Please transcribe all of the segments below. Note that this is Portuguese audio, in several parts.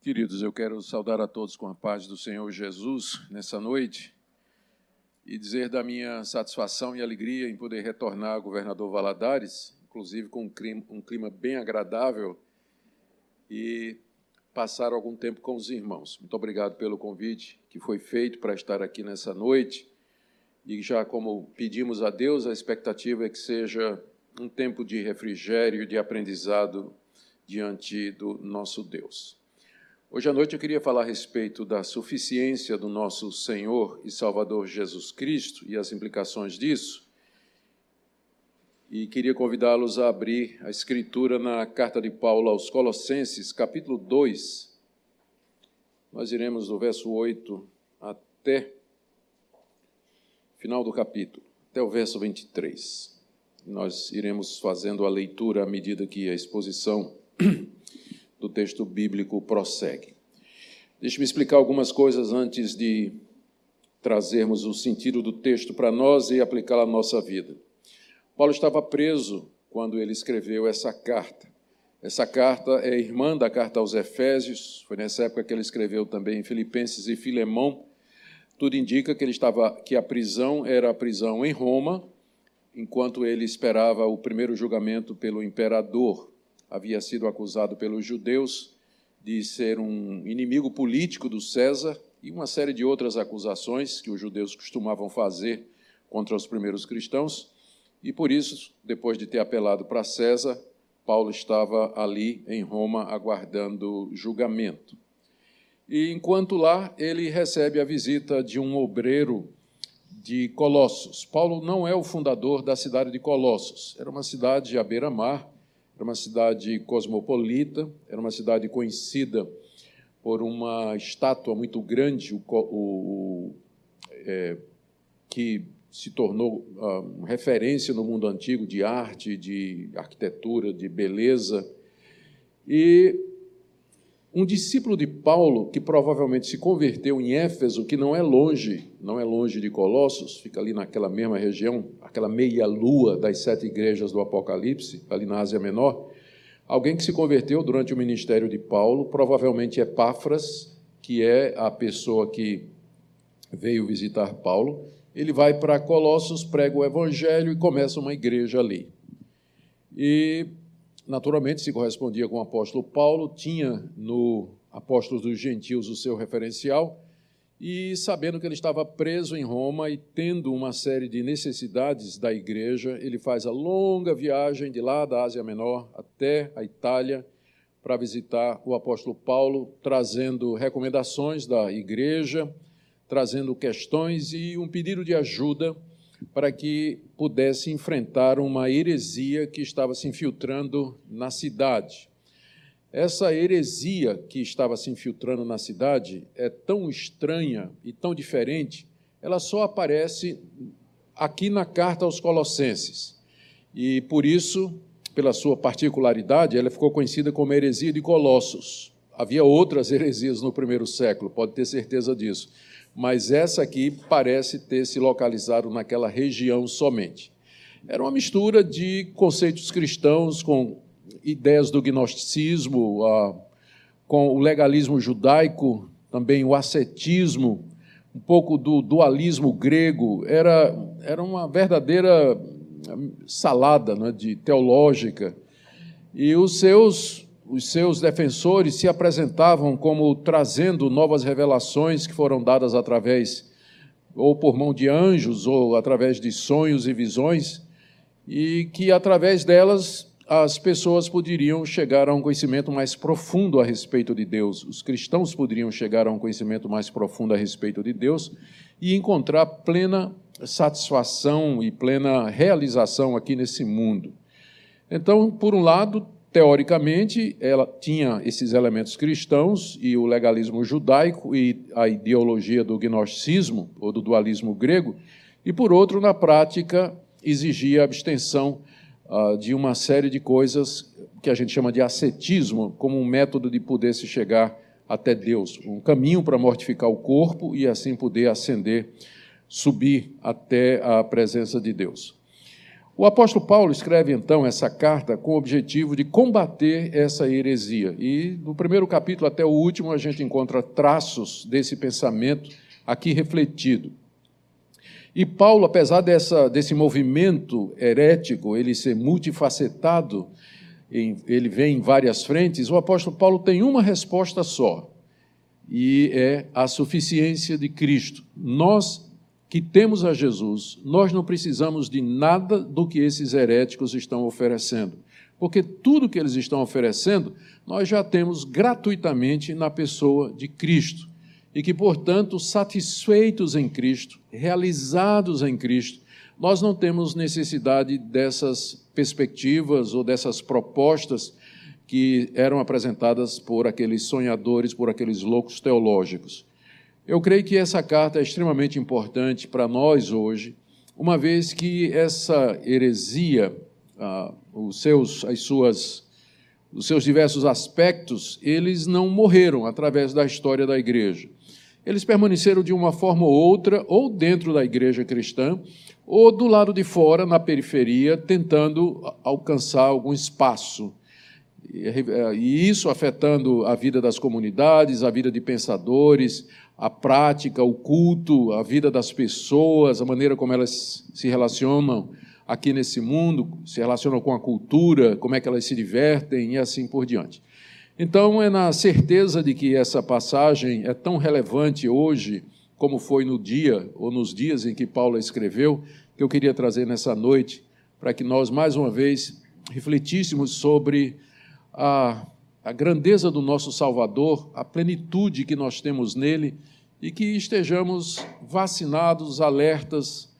Queridos, eu quero saudar a todos com a paz do Senhor Jesus nessa noite e dizer da minha satisfação e alegria em poder retornar ao governador Valadares, inclusive com um clima, um clima bem agradável e passar algum tempo com os irmãos. Muito obrigado pelo convite que foi feito para estar aqui nessa noite. E já como pedimos a Deus, a expectativa é que seja um tempo de refrigério, de aprendizado diante do nosso Deus. Hoje à noite eu queria falar a respeito da suficiência do nosso Senhor e Salvador Jesus Cristo e as implicações disso. E queria convidá-los a abrir a escritura na carta de Paulo aos Colossenses, capítulo 2. Nós iremos do verso 8 até final do capítulo, até o verso 23. Nós iremos fazendo a leitura à medida que a exposição do texto bíblico prossegue. Deixe-me explicar algumas coisas antes de trazermos o sentido do texto para nós e aplicá-lo à nossa vida. Paulo estava preso quando ele escreveu essa carta. Essa carta é irmã da carta aos Efésios, foi nessa época que ele escreveu também Filipenses e Filemão. Tudo indica que ele estava que a prisão era a prisão em Roma, enquanto ele esperava o primeiro julgamento pelo imperador havia sido acusado pelos judeus de ser um inimigo político do César e uma série de outras acusações que os judeus costumavam fazer contra os primeiros cristãos. E por isso, depois de ter apelado para César, Paulo estava ali em Roma aguardando julgamento. E enquanto lá, ele recebe a visita de um obreiro de Colossos. Paulo não é o fundador da cidade de Colossos, era uma cidade à beira-mar, era uma cidade cosmopolita, era uma cidade conhecida por uma estátua muito grande, o, o, é, que se tornou uh, referência no mundo antigo de arte, de arquitetura, de beleza. E um discípulo de Paulo, que provavelmente se converteu em Éfeso, que não é longe, não é longe de Colossos, fica ali naquela mesma região, aquela meia-lua das sete igrejas do Apocalipse, ali na Ásia Menor. Alguém que se converteu durante o ministério de Paulo, provavelmente Epáfras, que é a pessoa que veio visitar Paulo. Ele vai para Colossos, prega o evangelho e começa uma igreja ali. E naturalmente se correspondia com o apóstolo Paulo, tinha no Apóstolos dos Gentios o seu referencial, e sabendo que ele estava preso em Roma e tendo uma série de necessidades da igreja, ele faz a longa viagem de lá da Ásia Menor até a Itália para visitar o apóstolo Paulo, trazendo recomendações da igreja, trazendo questões e um pedido de ajuda para que pudesse enfrentar uma heresia que estava se infiltrando na cidade. Essa heresia que estava se infiltrando na cidade é tão estranha e tão diferente, ela só aparece aqui na carta aos Colossenses. E por isso, pela sua particularidade, ela ficou conhecida como heresia de Colossos. Havia outras heresias no primeiro século, pode ter certeza disso mas essa aqui parece ter se localizado naquela região somente. Era uma mistura de conceitos cristãos com ideias do gnosticismo, com o legalismo judaico, também o ascetismo, um pouco do dualismo grego. Era, era uma verdadeira salada né, de teológica. E os seus os seus defensores se apresentavam como trazendo novas revelações que foram dadas através, ou por mão de anjos, ou através de sonhos e visões, e que através delas as pessoas poderiam chegar a um conhecimento mais profundo a respeito de Deus, os cristãos poderiam chegar a um conhecimento mais profundo a respeito de Deus e encontrar plena satisfação e plena realização aqui nesse mundo. Então, por um lado, teoricamente, ela tinha esses elementos cristãos e o legalismo judaico e a ideologia do gnosticismo, ou do dualismo grego, e, por outro, na prática, exigia a abstenção uh, de uma série de coisas que a gente chama de ascetismo, como um método de poder se chegar até Deus, um caminho para mortificar o corpo e assim poder ascender, subir até a presença de Deus. O apóstolo Paulo escreve então essa carta com o objetivo de combater essa heresia. E do primeiro capítulo até o último a gente encontra traços desse pensamento aqui refletido. E Paulo, apesar dessa, desse movimento herético, ele ser multifacetado, ele vem em várias frentes, o apóstolo Paulo tem uma resposta só, e é a suficiência de Cristo. Nós que temos a Jesus, nós não precisamos de nada do que esses heréticos estão oferecendo, porque tudo que eles estão oferecendo, nós já temos gratuitamente na pessoa de Cristo. E que, portanto, satisfeitos em Cristo, realizados em Cristo, nós não temos necessidade dessas perspectivas ou dessas propostas que eram apresentadas por aqueles sonhadores, por aqueles loucos teológicos. Eu creio que essa carta é extremamente importante para nós hoje, uma vez que essa heresia, ah, os seus, as suas, os seus diversos aspectos, eles não morreram através da história da igreja. Eles permaneceram de uma forma ou outra, ou dentro da igreja cristã, ou do lado de fora, na periferia, tentando alcançar algum espaço. E isso afetando a vida das comunidades, a vida de pensadores, a prática, o culto, a vida das pessoas, a maneira como elas se relacionam aqui nesse mundo, se relacionam com a cultura, como é que elas se divertem e assim por diante. Então, é na certeza de que essa passagem é tão relevante hoje, como foi no dia ou nos dias em que Paulo escreveu, que eu queria trazer nessa noite, para que nós, mais uma vez, refletíssemos sobre a a grandeza do nosso Salvador, a plenitude que nós temos nele e que estejamos vacinados, alertas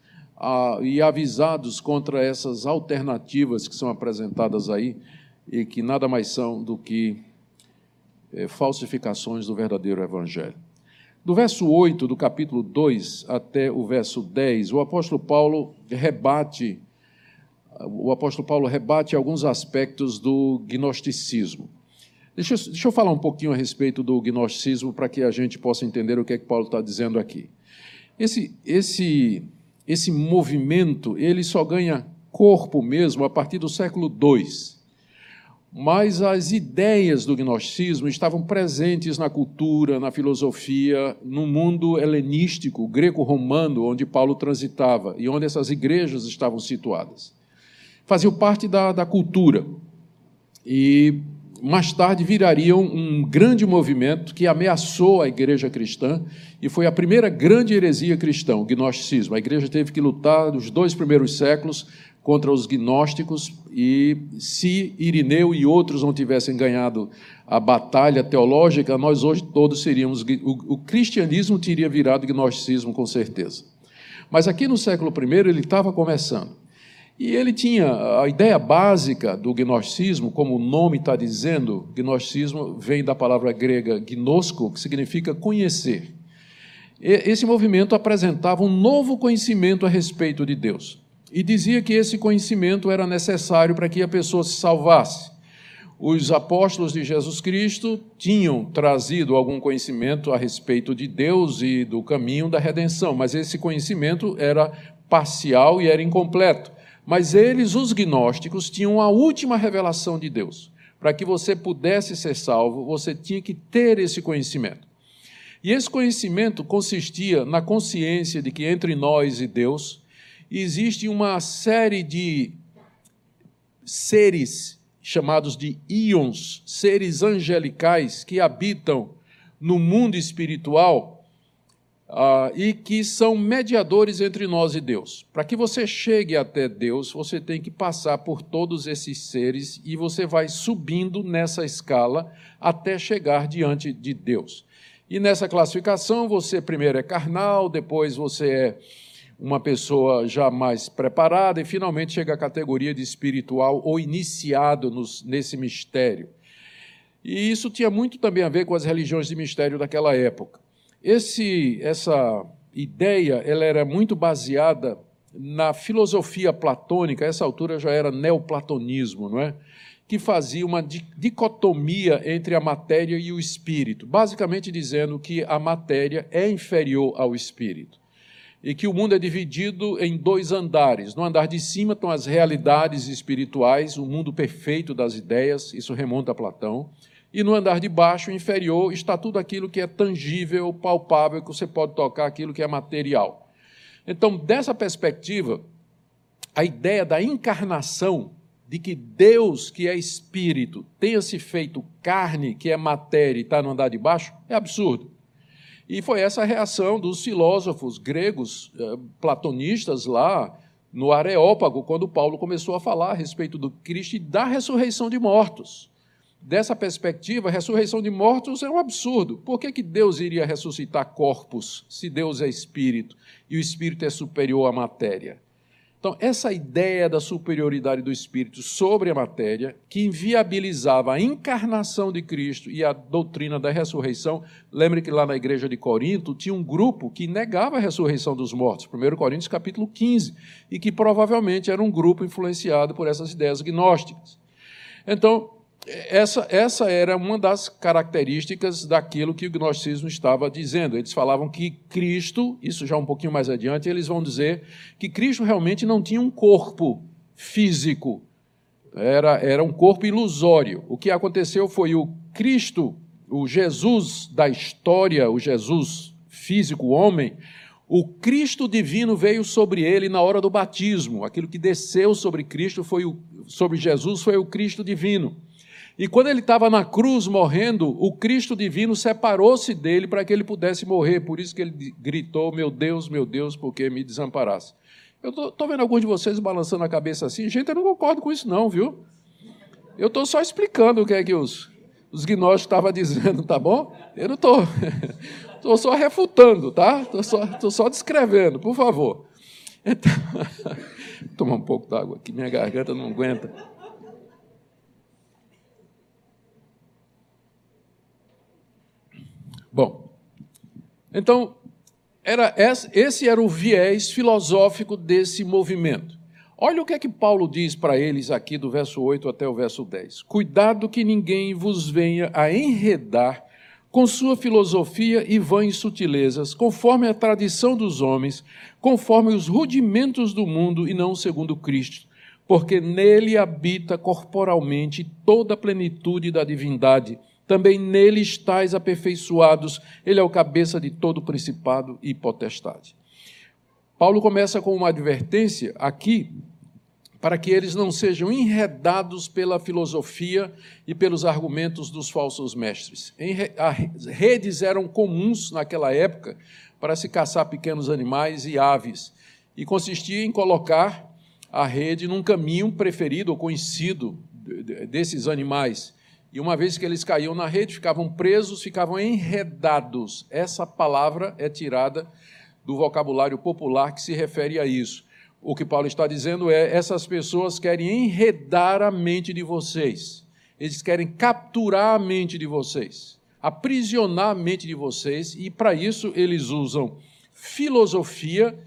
e avisados contra essas alternativas que são apresentadas aí e que nada mais são do que eh, falsificações do verdadeiro Evangelho. Do verso 8 do capítulo 2 até o verso 10, o apóstolo Paulo rebate o apóstolo Paulo rebate alguns aspectos do gnosticismo. Deixa eu, deixa eu falar um pouquinho a respeito do gnosticismo para que a gente possa entender o que é que Paulo está dizendo aqui. Esse, esse, esse movimento ele só ganha corpo mesmo a partir do século II. Mas as ideias do gnosticismo estavam presentes na cultura, na filosofia, no mundo helenístico, greco-romano, onde Paulo transitava e onde essas igrejas estavam situadas. Faziam parte da, da cultura. E mais tarde virariam um grande movimento que ameaçou a igreja cristã e foi a primeira grande heresia cristã, o gnosticismo. A igreja teve que lutar nos dois primeiros séculos contra os gnósticos e se Irineu e outros não tivessem ganhado a batalha teológica, nós hoje todos seríamos o, o cristianismo teria virado gnosticismo com certeza. Mas aqui no século I ele estava começando. E ele tinha a ideia básica do gnosticismo, como o nome está dizendo, gnosticismo vem da palavra grega gnosko, que significa conhecer. Esse movimento apresentava um novo conhecimento a respeito de Deus e dizia que esse conhecimento era necessário para que a pessoa se salvasse. Os apóstolos de Jesus Cristo tinham trazido algum conhecimento a respeito de Deus e do caminho da redenção, mas esse conhecimento era parcial e era incompleto. Mas eles, os gnósticos, tinham a última revelação de Deus. Para que você pudesse ser salvo, você tinha que ter esse conhecimento. E esse conhecimento consistia na consciência de que entre nós e Deus existe uma série de seres chamados de íons, seres angelicais que habitam no mundo espiritual Uh, e que são mediadores entre nós e Deus. Para que você chegue até Deus, você tem que passar por todos esses seres e você vai subindo nessa escala até chegar diante de Deus. E nessa classificação, você primeiro é carnal, depois você é uma pessoa já mais preparada e finalmente chega à categoria de espiritual ou iniciado nos, nesse mistério. E isso tinha muito também a ver com as religiões de mistério daquela época. Esse, essa ideia ela era muito baseada na filosofia platônica, essa altura já era neoplatonismo, não é? que fazia uma dicotomia entre a matéria e o espírito, basicamente dizendo que a matéria é inferior ao espírito. e que o mundo é dividido em dois andares. No andar de cima estão as realidades espirituais, o mundo perfeito das ideias, isso remonta a Platão. E no andar de baixo, inferior, está tudo aquilo que é tangível, palpável, que você pode tocar, aquilo que é material. Então, dessa perspectiva, a ideia da encarnação, de que Deus, que é espírito, tenha se feito carne, que é matéria, e está no andar de baixo, é absurdo. E foi essa a reação dos filósofos gregos, eh, platonistas lá no Areópago, quando Paulo começou a falar a respeito do Cristo e da ressurreição de mortos. Dessa perspectiva, a ressurreição de mortos é um absurdo. Por que, que Deus iria ressuscitar corpos se Deus é espírito e o espírito é superior à matéria? Então, essa ideia da superioridade do Espírito sobre a matéria, que inviabilizava a encarnação de Cristo e a doutrina da ressurreição, lembre que lá na igreja de Corinto tinha um grupo que negava a ressurreição dos mortos, 1 Coríntios capítulo 15, e que provavelmente era um grupo influenciado por essas ideias gnósticas. Então, essa, essa era uma das características daquilo que o gnosticismo estava dizendo. Eles falavam que Cristo, isso já um pouquinho mais adiante, eles vão dizer que Cristo realmente não tinha um corpo físico, era, era um corpo ilusório. O que aconteceu foi o Cristo, o Jesus da história, o Jesus físico, homem, o Cristo divino veio sobre ele na hora do batismo. Aquilo que desceu sobre Cristo foi o, sobre Jesus foi o Cristo divino. E quando ele estava na cruz morrendo, o Cristo divino separou-se dele para que ele pudesse morrer. Por isso que ele gritou: Meu Deus, meu Deus, por que me desamparasse? Eu estou vendo alguns de vocês balançando a cabeça assim. Gente, eu não concordo com isso, não, viu? Eu estou só explicando o que é que os, os gnósticos estavam dizendo, tá bom? Eu não estou. Estou só refutando, tá? Estou só, tô só descrevendo, por favor. Então, tomar um pouco d'água aqui, minha garganta não aguenta. Bom, então, era esse era o viés filosófico desse movimento. Olha o que é que Paulo diz para eles aqui do verso 8 até o verso 10. Cuidado que ninguém vos venha a enredar com sua filosofia e vãs sutilezas, conforme a tradição dos homens, conforme os rudimentos do mundo e não segundo Cristo, porque nele habita corporalmente toda a plenitude da divindade também nele estáis aperfeiçoados, ele é o cabeça de todo principado e potestade. Paulo começa com uma advertência aqui, para que eles não sejam enredados pela filosofia e pelos argumentos dos falsos mestres. Redes eram comuns naquela época para se caçar pequenos animais e aves, e consistia em colocar a rede num caminho preferido ou conhecido desses animais. E uma vez que eles caíam na rede, ficavam presos, ficavam enredados. Essa palavra é tirada do vocabulário popular que se refere a isso. O que Paulo está dizendo é: essas pessoas querem enredar a mente de vocês, eles querem capturar a mente de vocês, aprisionar a mente de vocês, e para isso eles usam filosofia.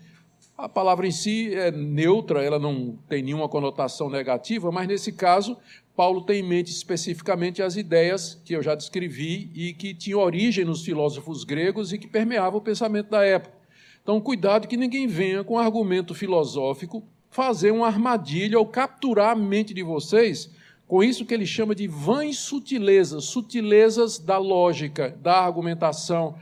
A palavra em si é neutra, ela não tem nenhuma conotação negativa, mas nesse caso Paulo tem em mente especificamente as ideias que eu já descrevi e que tinham origem nos filósofos gregos e que permeavam o pensamento da época. Então, cuidado que ninguém venha com argumento filosófico fazer uma armadilha ou capturar a mente de vocês com isso que ele chama de vãs sutilezas, sutilezas da lógica, da argumentação,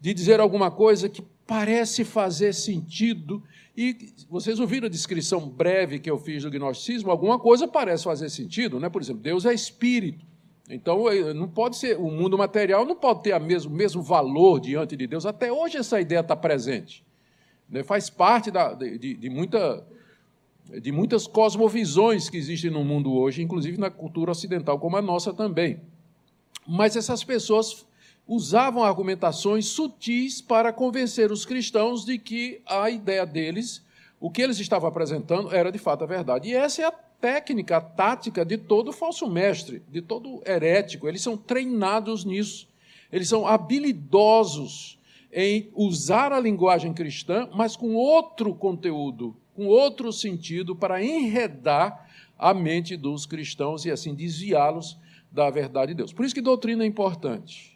de dizer alguma coisa que parece fazer sentido e vocês ouviram a descrição breve que eu fiz do gnosticismo? Alguma coisa parece fazer sentido, né? Por exemplo, Deus é espírito. Então, eh, não pode ser, o mundo material não pode ter o mesmo, mesmo valor diante de Deus. Até hoje essa ideia está presente. Né? Faz parte da, de, de, muita, de muitas cosmovisões que existem no mundo hoje, inclusive na cultura ocidental, como a nossa também. Mas essas pessoas usavam argumentações sutis para convencer os cristãos de que a ideia deles, o que eles estavam apresentando, era de fato a verdade. E essa é a técnica, a tática de todo falso mestre, de todo herético. Eles são treinados nisso. Eles são habilidosos em usar a linguagem cristã, mas com outro conteúdo, com outro sentido, para enredar a mente dos cristãos e assim desviá-los da verdade de Deus. Por isso que doutrina é importante.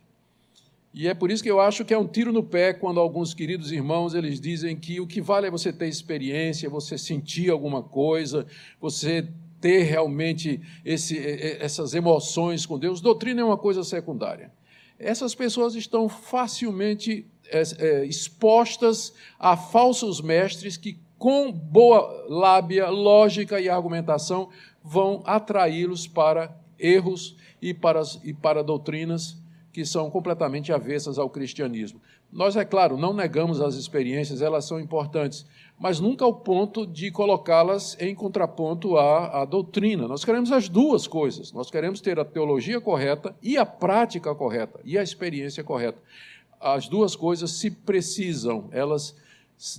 E é por isso que eu acho que é um tiro no pé quando alguns queridos irmãos eles dizem que o que vale é você ter experiência, você sentir alguma coisa, você ter realmente esse, essas emoções com Deus. Doutrina é uma coisa secundária. Essas pessoas estão facilmente é, é, expostas a falsos mestres que, com boa lábia, lógica e argumentação, vão atraí-los para erros e para, e para doutrinas que são completamente avessas ao cristianismo. Nós, é claro, não negamos as experiências, elas são importantes, mas nunca ao ponto de colocá-las em contraponto à, à, doutrina. Nós queremos as duas coisas. Nós queremos ter a teologia correta e a prática correta e a experiência correta. As duas coisas se precisam, elas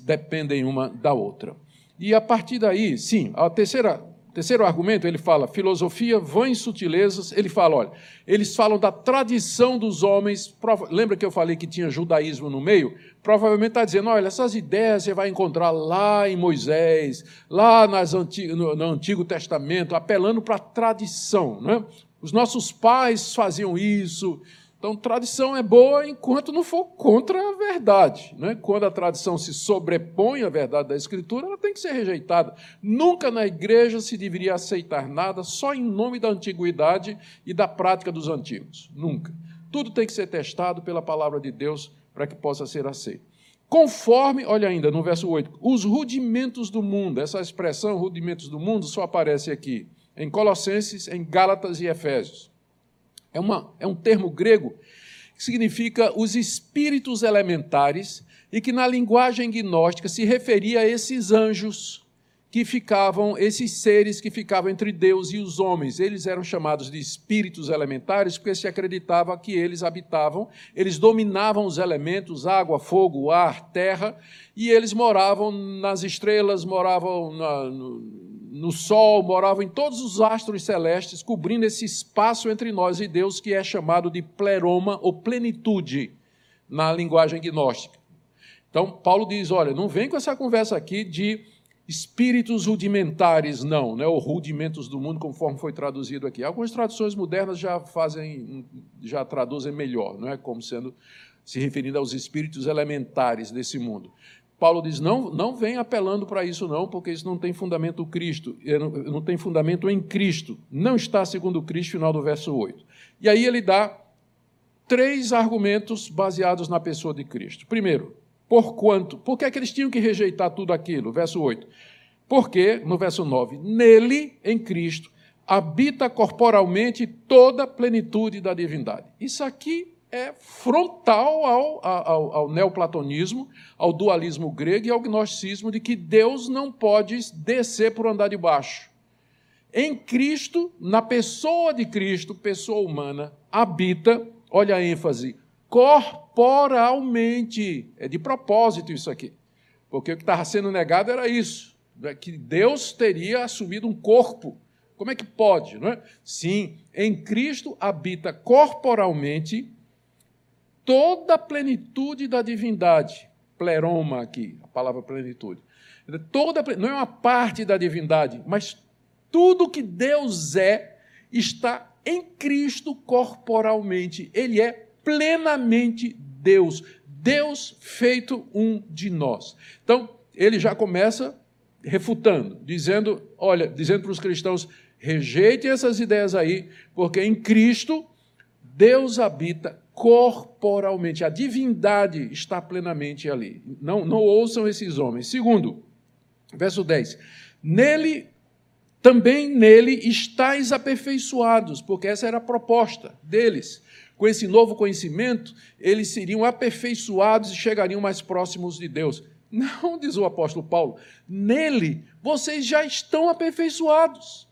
dependem uma da outra. E a partir daí, sim, a terceira Terceiro argumento, ele fala filosofia, vãs sutilezas. Ele fala, olha, eles falam da tradição dos homens. Lembra que eu falei que tinha judaísmo no meio? Provavelmente está dizendo, olha, essas ideias você vai encontrar lá em Moisés, lá nas no, no Antigo Testamento, apelando para a tradição. Não é? Os nossos pais faziam isso, então, tradição é boa enquanto não for contra a verdade. Né? Quando a tradição se sobrepõe à verdade da Escritura, ela tem que ser rejeitada. Nunca na igreja se deveria aceitar nada só em nome da antiguidade e da prática dos antigos. Nunca. Tudo tem que ser testado pela palavra de Deus para que possa ser aceito. Conforme, olha ainda no verso 8, os rudimentos do mundo, essa expressão rudimentos do mundo só aparece aqui em Colossenses, em Gálatas e Efésios. É, uma, é um termo grego que significa os espíritos elementares e que na linguagem gnóstica se referia a esses anjos que ficavam, esses seres que ficavam entre Deus e os homens. Eles eram chamados de espíritos elementares porque se acreditava que eles habitavam, eles dominavam os elementos, água, fogo, ar, terra, e eles moravam nas estrelas, moravam na, no, no Sol, moravam em todos os astros celestes, cobrindo esse espaço entre nós e Deus, que é chamado de pleroma ou plenitude na linguagem gnóstica. Então, Paulo diz: olha, não vem com essa conversa aqui de espíritos rudimentares, não, né, ou rudimentos do mundo, conforme foi traduzido aqui. Algumas traduções modernas já fazem, já traduzem melhor, não é como sendo se referindo aos espíritos elementares desse mundo. Paulo diz: não, não vem apelando para isso, não, porque isso não tem fundamento Cristo, não tem fundamento em Cristo. Não está segundo Cristo, final do verso 8. E aí ele dá três argumentos baseados na pessoa de Cristo. Primeiro, por quanto? Por que, é que eles tinham que rejeitar tudo aquilo? Verso 8. Porque, no verso 9, nele, em Cristo, habita corporalmente toda a plenitude da divindade. Isso aqui é frontal ao, ao, ao, neoplatonismo, ao dualismo grego e ao gnosticismo de que Deus não pode descer por andar de baixo. Em Cristo, na pessoa de Cristo, pessoa humana, habita, olha a ênfase, corporalmente. É de propósito isso aqui. Porque o que estava sendo negado era isso, né, que Deus teria assumido um corpo. Como é que pode? Não é? Sim, em Cristo habita corporalmente toda a plenitude da divindade. Pleroma aqui, a palavra plenitude. Toda, não é uma parte da divindade, mas tudo que Deus é está em Cristo corporalmente. Ele é plenamente Deus. Deus feito um de nós. Então, ele já começa refutando, dizendo, olha, dizendo para os cristãos, rejeitem essas ideias aí, porque em Cristo Deus habita corporalmente. A divindade está plenamente ali. Não, não ouçam esses homens. Segundo, verso 10. Nele, também nele estáis aperfeiçoados, porque essa era a proposta deles. Com esse novo conhecimento, eles seriam aperfeiçoados e chegariam mais próximos de Deus. Não, diz o apóstolo Paulo, nele vocês já estão aperfeiçoados.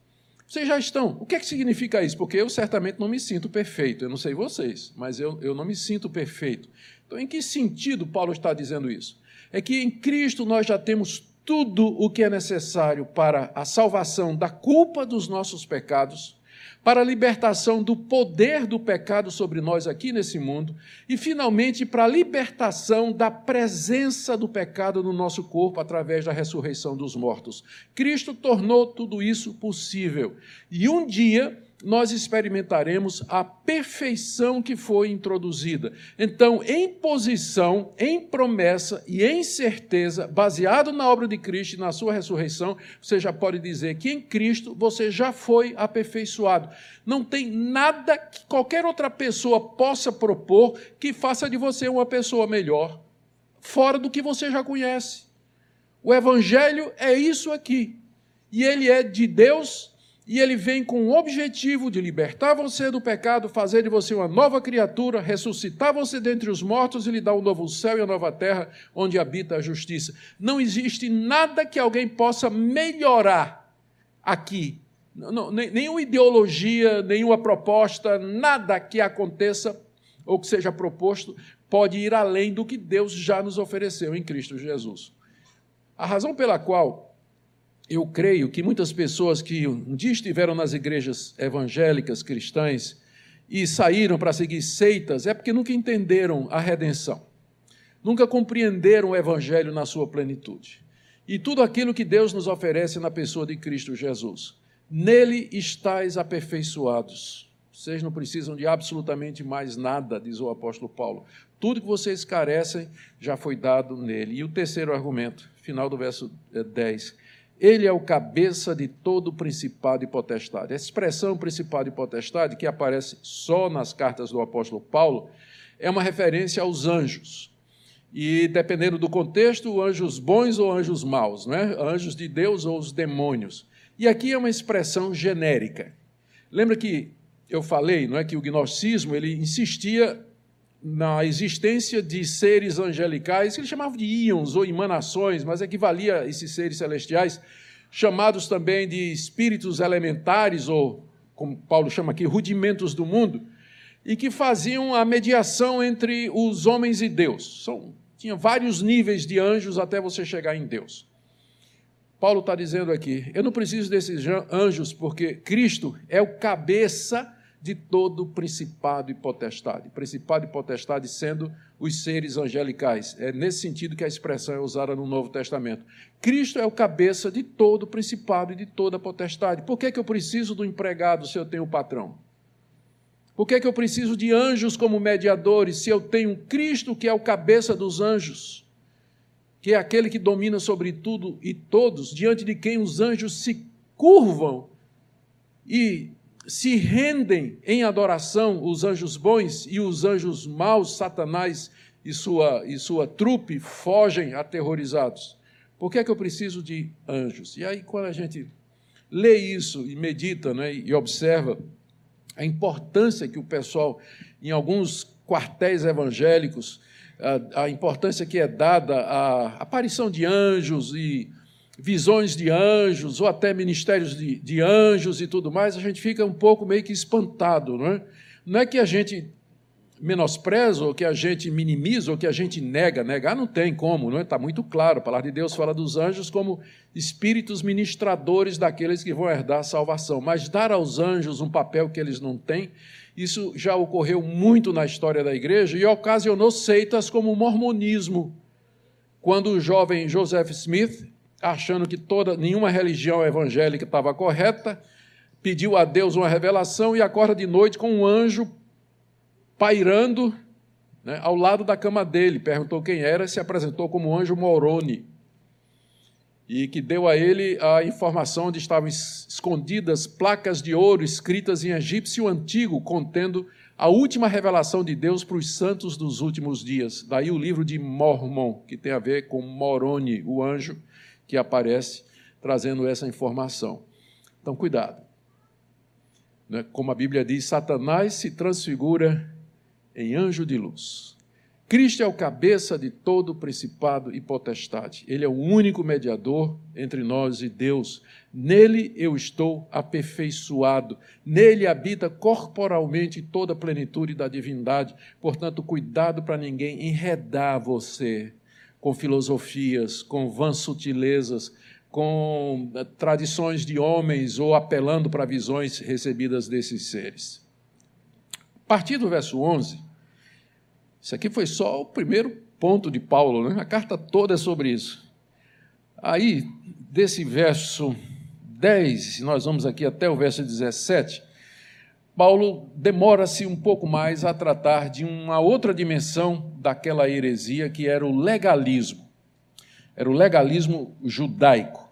Vocês já estão. O que é que significa isso? Porque eu certamente não me sinto perfeito. Eu não sei vocês, mas eu, eu não me sinto perfeito. Então, em que sentido Paulo está dizendo isso? É que em Cristo nós já temos tudo o que é necessário para a salvação da culpa dos nossos pecados, para a libertação do poder do pecado sobre nós aqui nesse mundo e, finalmente, para a libertação da presença do pecado no nosso corpo através da ressurreição dos mortos. Cristo tornou tudo isso possível. E um dia nós experimentaremos a perfeição que foi introduzida. Então, em posição, em promessa e em certeza, baseado na obra de Cristo e na sua ressurreição, você já pode dizer que em Cristo você já foi aperfeiçoado. Não tem nada que qualquer outra pessoa possa propor que faça de você uma pessoa melhor, fora do que você já conhece. O Evangelho é isso aqui. E ele é de Deus e ele vem com o objetivo de libertar você do pecado, fazer de você uma nova criatura, ressuscitar você dentre os mortos e lhe dar um novo céu e uma nova terra onde habita a justiça. Não existe nada que alguém possa melhorar aqui. Não, nenhuma ideologia, nenhuma proposta, nada que aconteça ou que seja proposto pode ir além do que Deus já nos ofereceu em Cristo Jesus. A razão pela qual eu creio que muitas pessoas que um dia estiveram nas igrejas evangélicas cristãs e saíram para seguir seitas é porque nunca entenderam a redenção, nunca compreenderam o evangelho na sua plenitude. E tudo aquilo que Deus nos oferece na pessoa de Cristo Jesus. Nele estáis aperfeiçoados. Vocês não precisam de absolutamente mais nada, diz o apóstolo Paulo. Tudo que vocês carecem já foi dado nele. E o terceiro argumento, final do verso 10 eh, ele é o cabeça de todo principado e potestade. A expressão principado e potestade, que aparece só nas cartas do apóstolo Paulo, é uma referência aos anjos. E dependendo do contexto, anjos bons ou anjos maus, né? anjos de Deus ou os demônios. E aqui é uma expressão genérica. Lembra que eu falei, não é que o gnosticismo ele insistia na existência de seres angelicais, que ele chamava de íons ou emanações, mas equivalia a esses seres celestiais, chamados também de espíritos elementares, ou, como Paulo chama aqui, rudimentos do mundo, e que faziam a mediação entre os homens e Deus. São, tinha vários níveis de anjos até você chegar em Deus. Paulo está dizendo aqui: eu não preciso desses anjos, porque Cristo é o cabeça de todo principado e potestade. Principado e potestade sendo os seres angelicais. É nesse sentido que a expressão é usada no Novo Testamento. Cristo é o cabeça de todo principado e de toda potestade. Por que, que eu preciso do empregado se eu tenho o patrão? Por que, que eu preciso de anjos como mediadores se eu tenho Cristo que é o cabeça dos anjos? Que é aquele que domina sobre tudo e todos, diante de quem os anjos se curvam e se rendem em adoração os anjos bons e os anjos maus, Satanás e sua, e sua trupe, fogem aterrorizados. Por que é que eu preciso de anjos? E aí, quando a gente lê isso e medita né, e observa a importância que o pessoal, em alguns quartéis evangélicos, a, a importância que é dada à aparição de anjos e visões de anjos, ou até ministérios de, de, anjos e tudo mais, a gente fica um pouco meio que espantado, não é? Não é que a gente menospreza, ou que a gente minimiza, ou que a gente nega. Negar não tem como, não é? Está muito claro. A palavra de Deus fala dos anjos como espíritos ministradores daqueles que vão herdar a salvação. Mas dar aos anjos um papel que eles não têm, isso já ocorreu muito na história da igreja e ocasionou seitas como o mormonismo. Quando o jovem Joseph Smith, achando que toda nenhuma religião evangélica estava correta, pediu a Deus uma revelação e acorda de noite com um anjo pairando né, ao lado da cama dele. Perguntou quem era, se apresentou como um anjo Moroni. E que deu a ele a informação onde estavam escondidas placas de ouro escritas em egípcio antigo, contendo a última revelação de Deus para os santos dos últimos dias. Daí o livro de Mormon, que tem a ver com Moroni, o anjo que aparece trazendo essa informação. Então, cuidado. Né? Como a Bíblia diz, Satanás se transfigura em anjo de luz. Cristo é o cabeça de todo principado e potestade. Ele é o único mediador entre nós e Deus. Nele eu estou aperfeiçoado. Nele habita corporalmente toda a plenitude da divindade. Portanto, cuidado para ninguém enredar você com filosofias, com vãs sutilezas, com eh, tradições de homens ou apelando para visões recebidas desses seres. A partir do verso 11, isso aqui foi só o primeiro ponto de Paulo, né? a carta toda é sobre isso. Aí, desse verso 10, nós vamos aqui até o verso 17, Paulo demora-se um pouco mais a tratar de uma outra dimensão daquela heresia que era o legalismo. Era o legalismo judaico.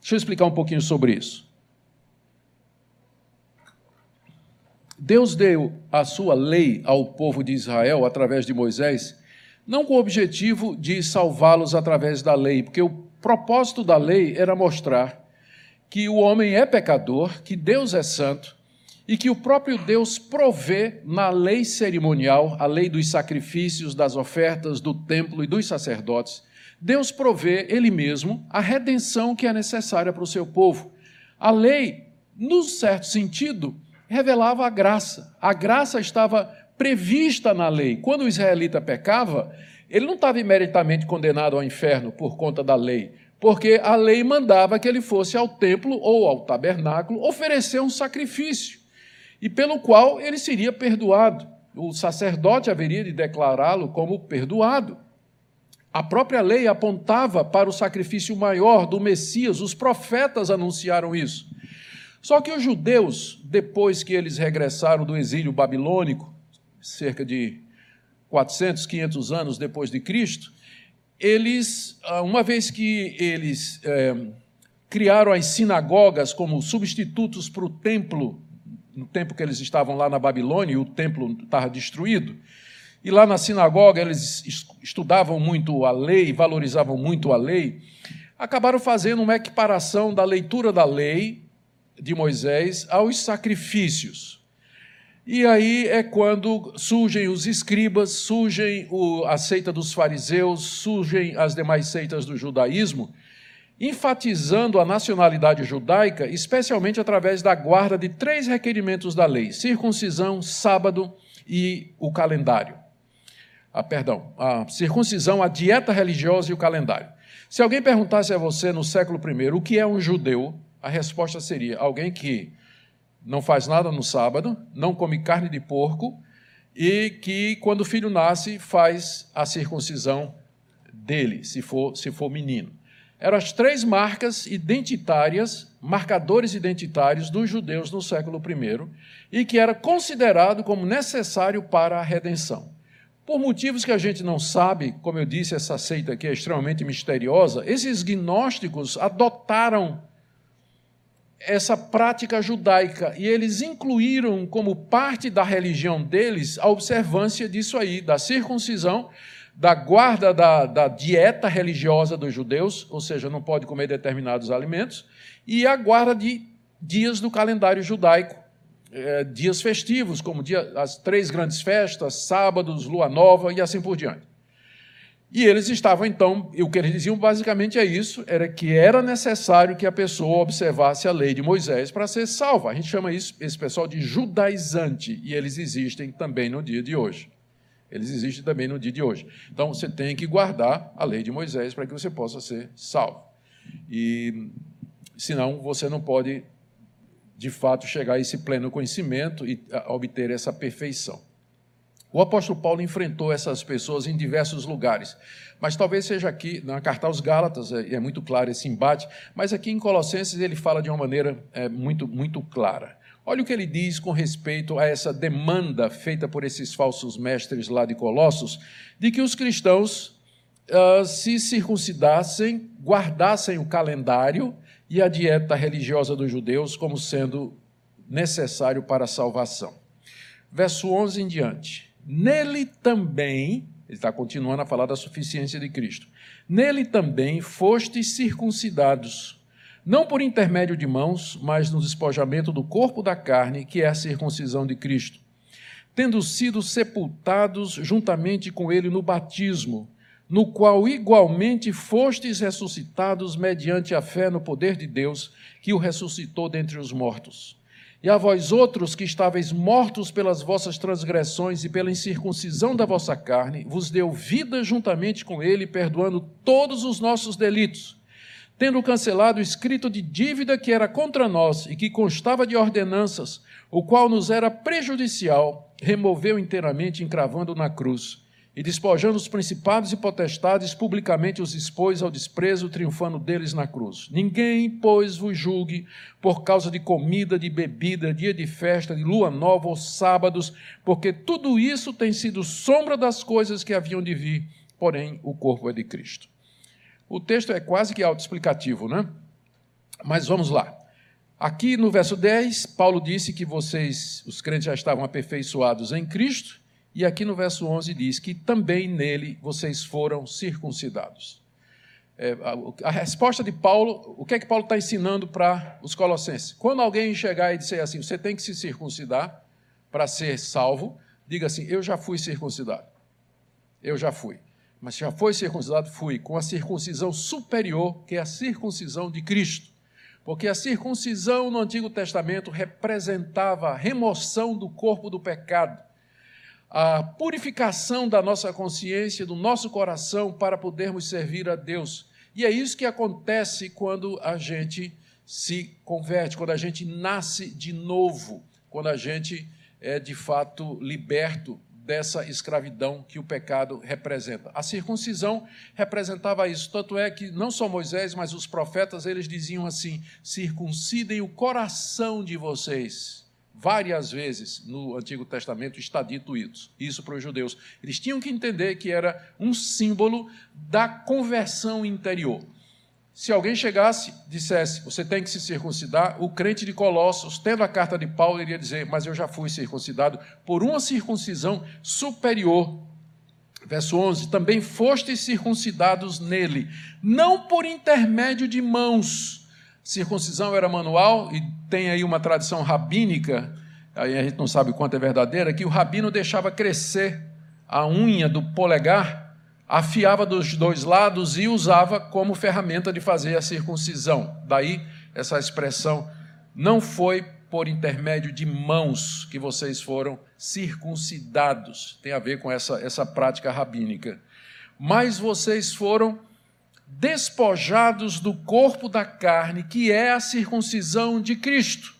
Deixa eu explicar um pouquinho sobre isso. Deus deu a sua lei ao povo de Israel através de Moisés, não com o objetivo de salvá-los através da lei, porque o propósito da lei era mostrar que o homem é pecador, que Deus é santo e que o próprio Deus provê na lei cerimonial, a lei dos sacrifícios, das ofertas, do templo e dos sacerdotes. Deus provê ele mesmo a redenção que é necessária para o seu povo. A lei, no certo sentido, revelava a graça. A graça estava prevista na lei. Quando o israelita pecava, ele não estava imediatamente condenado ao inferno por conta da lei, porque a lei mandava que ele fosse ao templo ou ao tabernáculo oferecer um sacrifício, e pelo qual ele seria perdoado. O sacerdote haveria de declará-lo como perdoado. A própria lei apontava para o sacrifício maior do Messias, os profetas anunciaram isso. Só que os judeus, depois que eles regressaram do exílio babilônico, cerca de 400, 500 anos depois de Cristo, eles, ah, uma vez que eles é, criaram as sinagogas como substitutos para o templo, no tempo que eles estavam lá na Babilônia, e o templo estava destruído, e lá na sinagoga eles estudavam muito a lei, valorizavam muito a lei, acabaram fazendo uma equiparação da leitura da lei de Moisés aos sacrifícios. E aí é quando surgem os escribas, surgem a seita dos fariseus, surgem as demais seitas do judaísmo, enfatizando a nacionalidade judaica, especialmente através da guarda de três requerimentos da lei: circuncisão, sábado e o calendário. Ah, perdão, a circuncisão, a dieta religiosa e o calendário. Se alguém perguntasse a você no século I o que é um judeu, a resposta seria: alguém que não faz nada no sábado, não come carne de porco e que, quando o filho nasce, faz a circuncisão dele, se for, se for menino. Eram as três marcas identitárias, marcadores identitários dos judeus no século I e que era considerado como necessário para a redenção. Por motivos que a gente não sabe, como eu disse, essa seita aqui é extremamente misteriosa, esses gnósticos adotaram essa prática judaica e eles incluíram como parte da religião deles a observância disso aí, da circuncisão, da guarda da, da dieta religiosa dos judeus, ou seja, não pode comer determinados alimentos, e a guarda de dias do calendário judaico, é, dias festivos, como dia, as três grandes festas, sábados, lua nova e assim por diante. E eles estavam, então, o que eles diziam basicamente é isso: era que era necessário que a pessoa observasse a lei de Moisés para ser salva. A gente chama isso, esse pessoal de judaizante, e eles existem também no dia de hoje. Eles existem também no dia de hoje. Então, você tem que guardar a lei de Moisés para que você possa ser salvo. E senão você não pode, de fato, chegar a esse pleno conhecimento e obter essa perfeição. O apóstolo Paulo enfrentou essas pessoas em diversos lugares, mas talvez seja aqui, na carta aos Gálatas, é, é muito claro esse embate, mas aqui em Colossenses ele fala de uma maneira é, muito, muito clara. Olha o que ele diz com respeito a essa demanda feita por esses falsos mestres lá de Colossos, de que os cristãos uh, se circuncidassem, guardassem o calendário e a dieta religiosa dos judeus como sendo necessário para a salvação. Verso 11 em diante. Nele também, ele está continuando a falar da suficiência de Cristo. Nele também fostes circuncidados, não por intermédio de mãos, mas no despojamento do corpo da carne, que é a circuncisão de Cristo, tendo sido sepultados juntamente com ele no batismo, no qual igualmente fostes ressuscitados mediante a fé no poder de Deus, que o ressuscitou dentre os mortos. E a vós outros que estáveis mortos pelas vossas transgressões e pela incircuncisão da vossa carne, vos deu vida juntamente com ele, perdoando todos os nossos delitos, tendo cancelado o escrito de dívida que era contra nós e que constava de ordenanças, o qual nos era prejudicial, removeu inteiramente, encravando na cruz, E despojando os principados e potestades, publicamente os expôs ao desprezo, triunfando deles na cruz. Ninguém, pois, vos julgue por causa de comida, de bebida, dia de festa, de lua nova ou sábados, porque tudo isso tem sido sombra das coisas que haviam de vir, porém o corpo é de Cristo. O texto é quase que autoexplicativo, né? Mas vamos lá. Aqui no verso 10, Paulo disse que vocês, os crentes, já estavam aperfeiçoados em Cristo, e aqui no verso 11 diz que também nele vocês foram circuncidados. É, a, a, resposta de Paulo, o que é que Paulo está ensinando para os colossenses? Quando alguém chegar e disser assim, você tem que se circuncidar para ser salvo, diga assim, eu já fui circuncidado. Eu já fui. Mas já foi circuncidado? Fui, com a circuncisão superior, que é a circuncisão de Cristo. Porque a circuncisão no Antigo Testamento representava a remoção do corpo do pecado, a purificação da nossa consciência, do nosso coração, para podermos servir a Deus. E é isso que acontece quando a gente se converte, quando a gente nasce de novo, quando a gente é de fato liberto dessa escravidão que o pecado representa. A circuncisão representava isso, tanto é que não só Moisés, mas os profetas, eles diziam assim: circuncidem o coração de vocês. Várias vezes no Antigo Testamento está dito isso, isso para os judeus. Eles tinham que entender que era um símbolo da conversão interior. Se alguém chegasse dissesse, você tem que se circuncidar, o crente de Colossos, tendo a carta de Paulo, iria dizer, mas eu já fui circuncidado por uma circuncisão superior. Verso 11: Também fostes circuncidados nele, não por intermédio de mãos. Circuncisão era manual, e tem aí uma tradição rabínica, aí a gente não sabe quanto é verdadeira, que o rabino deixava crescer a unha do polegar afiava dos dois lados e usava como ferramenta de fazer a circuncisão. Daí essa expressão não foi por intermédio de mãos que vocês foram circuncidados. Tem a ver com essa, essa prática rabínica. Mas vocês foram despojados do corpo da carne, que é a circuncisão de Cristo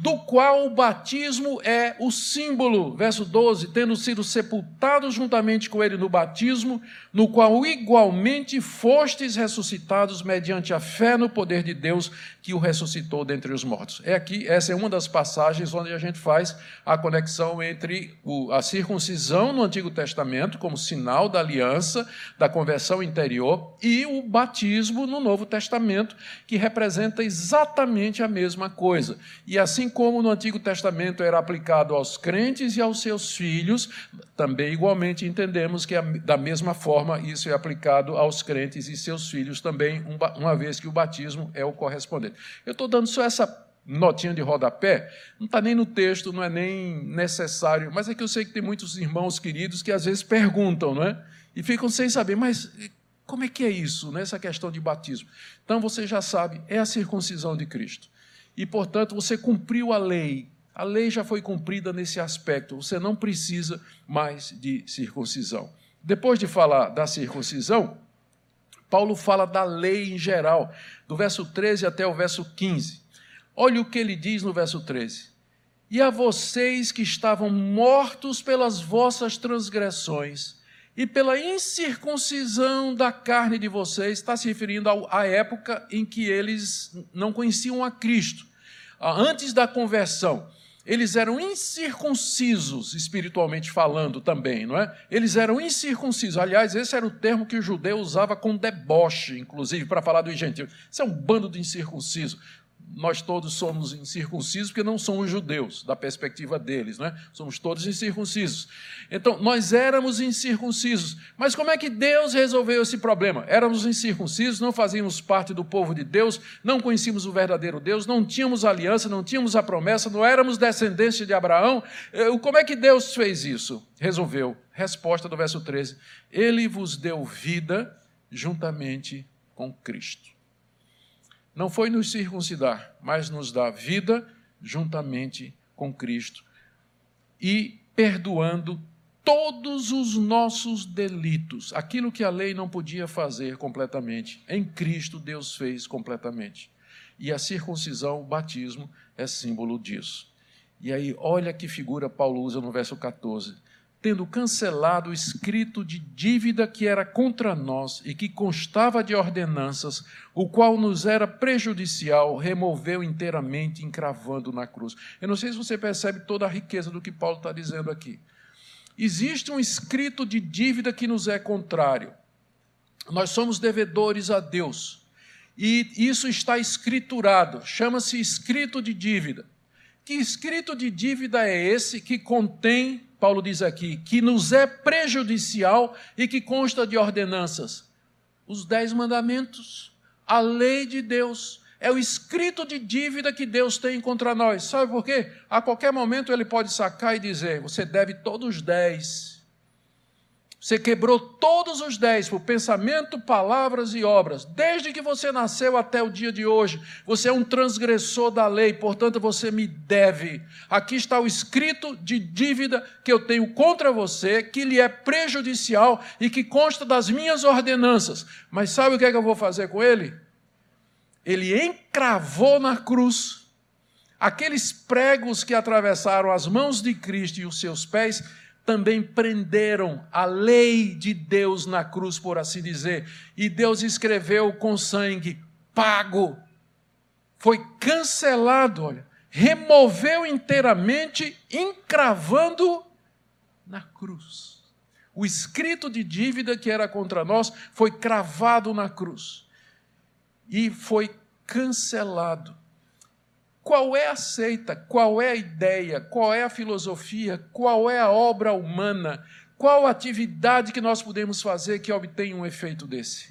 do qual o batismo é o símbolo. Verso 12: tendo sido sepultados juntamente com ele no batismo, no qual igualmente fostes ressuscitados mediante a fé no poder de Deus que o ressuscitou dentre os mortos. É aqui, essa é uma das passagens onde a gente faz a conexão entre a circuncisão no Antigo Testamento, como sinal da aliança, da conversão interior, e o batismo no Novo Testamento, que representa exatamente a mesma coisa. E assim Assim como no Antigo Testamento era aplicado aos crentes e aos seus filhos, também igualmente entendemos que da mesma forma isso é aplicado aos crentes e seus filhos também, uma vez que o batismo é o correspondente. Eu estou dando só essa notinha de rodapé, não está nem no texto, não é nem necessário, mas é que eu sei que tem muitos irmãos queridos que às vezes perguntam, não é? E ficam sem saber, mas como é que é isso, né, questão de batismo? Então você já sabe, é a circuncisão de Cristo e, portanto, você cumpriu a lei. A lei já foi cumprida nesse aspecto, você não precisa mais de circuncisão. Depois de falar da circuncisão, Paulo fala da lei em geral, do verso 13 até o verso 15. Olha o que ele diz no verso 13: E a vocês que estavam mortos pelas vossas transgressões e pela incircuncisão da carne de vocês, está se referindo à época em que eles não conheciam a Cristo. Ah, antes da conversão, eles eram incircuncisos, espiritualmente falando também, não é? Eles eram incircuncisos. Aliás, esse era o termo que o judeu usava com deboche, inclusive, para falar do gentil. Isso é um bando de incircuncisos nós todos somos incircuncisos porque não somos judeus, da perspectiva deles, não é? Somos todos incircuncisos. Então, nós éramos incircuncisos. Mas como é que Deus resolveu esse problema? Éramos incircuncisos, não fazíamos parte do povo de Deus, não conhecíamos o verdadeiro Deus, não tínhamos aliança, não tínhamos a promessa, não éramos descendentes de Abraão. Eh, como é que Deus fez isso? Resolveu. Resposta do verso 13: Ele vos deu vida juntamente com Cristo não foi nos circuncidar, mas nos dar vida juntamente com Cristo e perdoando todos os nossos delitos, aquilo que a lei não podia fazer completamente, em Cristo Deus fez completamente. E a circuncisão, o batismo, é símbolo disso. E aí, olha que figura Paulo usa no verso 14: tendo cancelado o escrito de dívida que era contra nós e que constava de ordenanças, o qual nos era prejudicial, removeu inteiramente, encravando na cruz. Eu não sei se você percebe toda a riqueza do que Paulo está dizendo aqui. Existe um escrito de dívida que nos é contrário. Nós somos devedores a Deus. E isso está escriturado, chama-se escrito de dívida. Que escrito de dívida é esse que contém Paulo diz aqui, que nos é prejudicial e que consta de ordenanças. Os dez mandamentos, a lei de Deus, é o escrito de dívida que Deus tem contra nós. Sabe por quê? A qualquer momento ele pode sacar e dizer: você deve todos os dez. Você quebrou todos os dez por pensamento, palavras e obras. Desde que você nasceu até o dia de hoje, você é um transgressor da lei, portanto você me deve. Aqui está o escrito de dívida que eu tenho contra você, que lhe é prejudicial e que consta das minhas ordenanças. Mas sabe o que, é que eu vou fazer com ele? Ele encravou na cruz aqueles pregos que atravessaram as mãos de Cristo e os seus pés também prenderam a lei de Deus na cruz, por assim dizer. E Deus escreveu com sangue: pago. Foi cancelado, olha. Removeu inteiramente, encravando na cruz. O escrito de dívida que era contra nós foi cravado na cruz e foi cancelado. Qual é a seita? Qual é a ideia? Qual é a filosofia? Qual é a obra humana? Qual a atividade que nós podemos fazer que obtenha um efeito desse?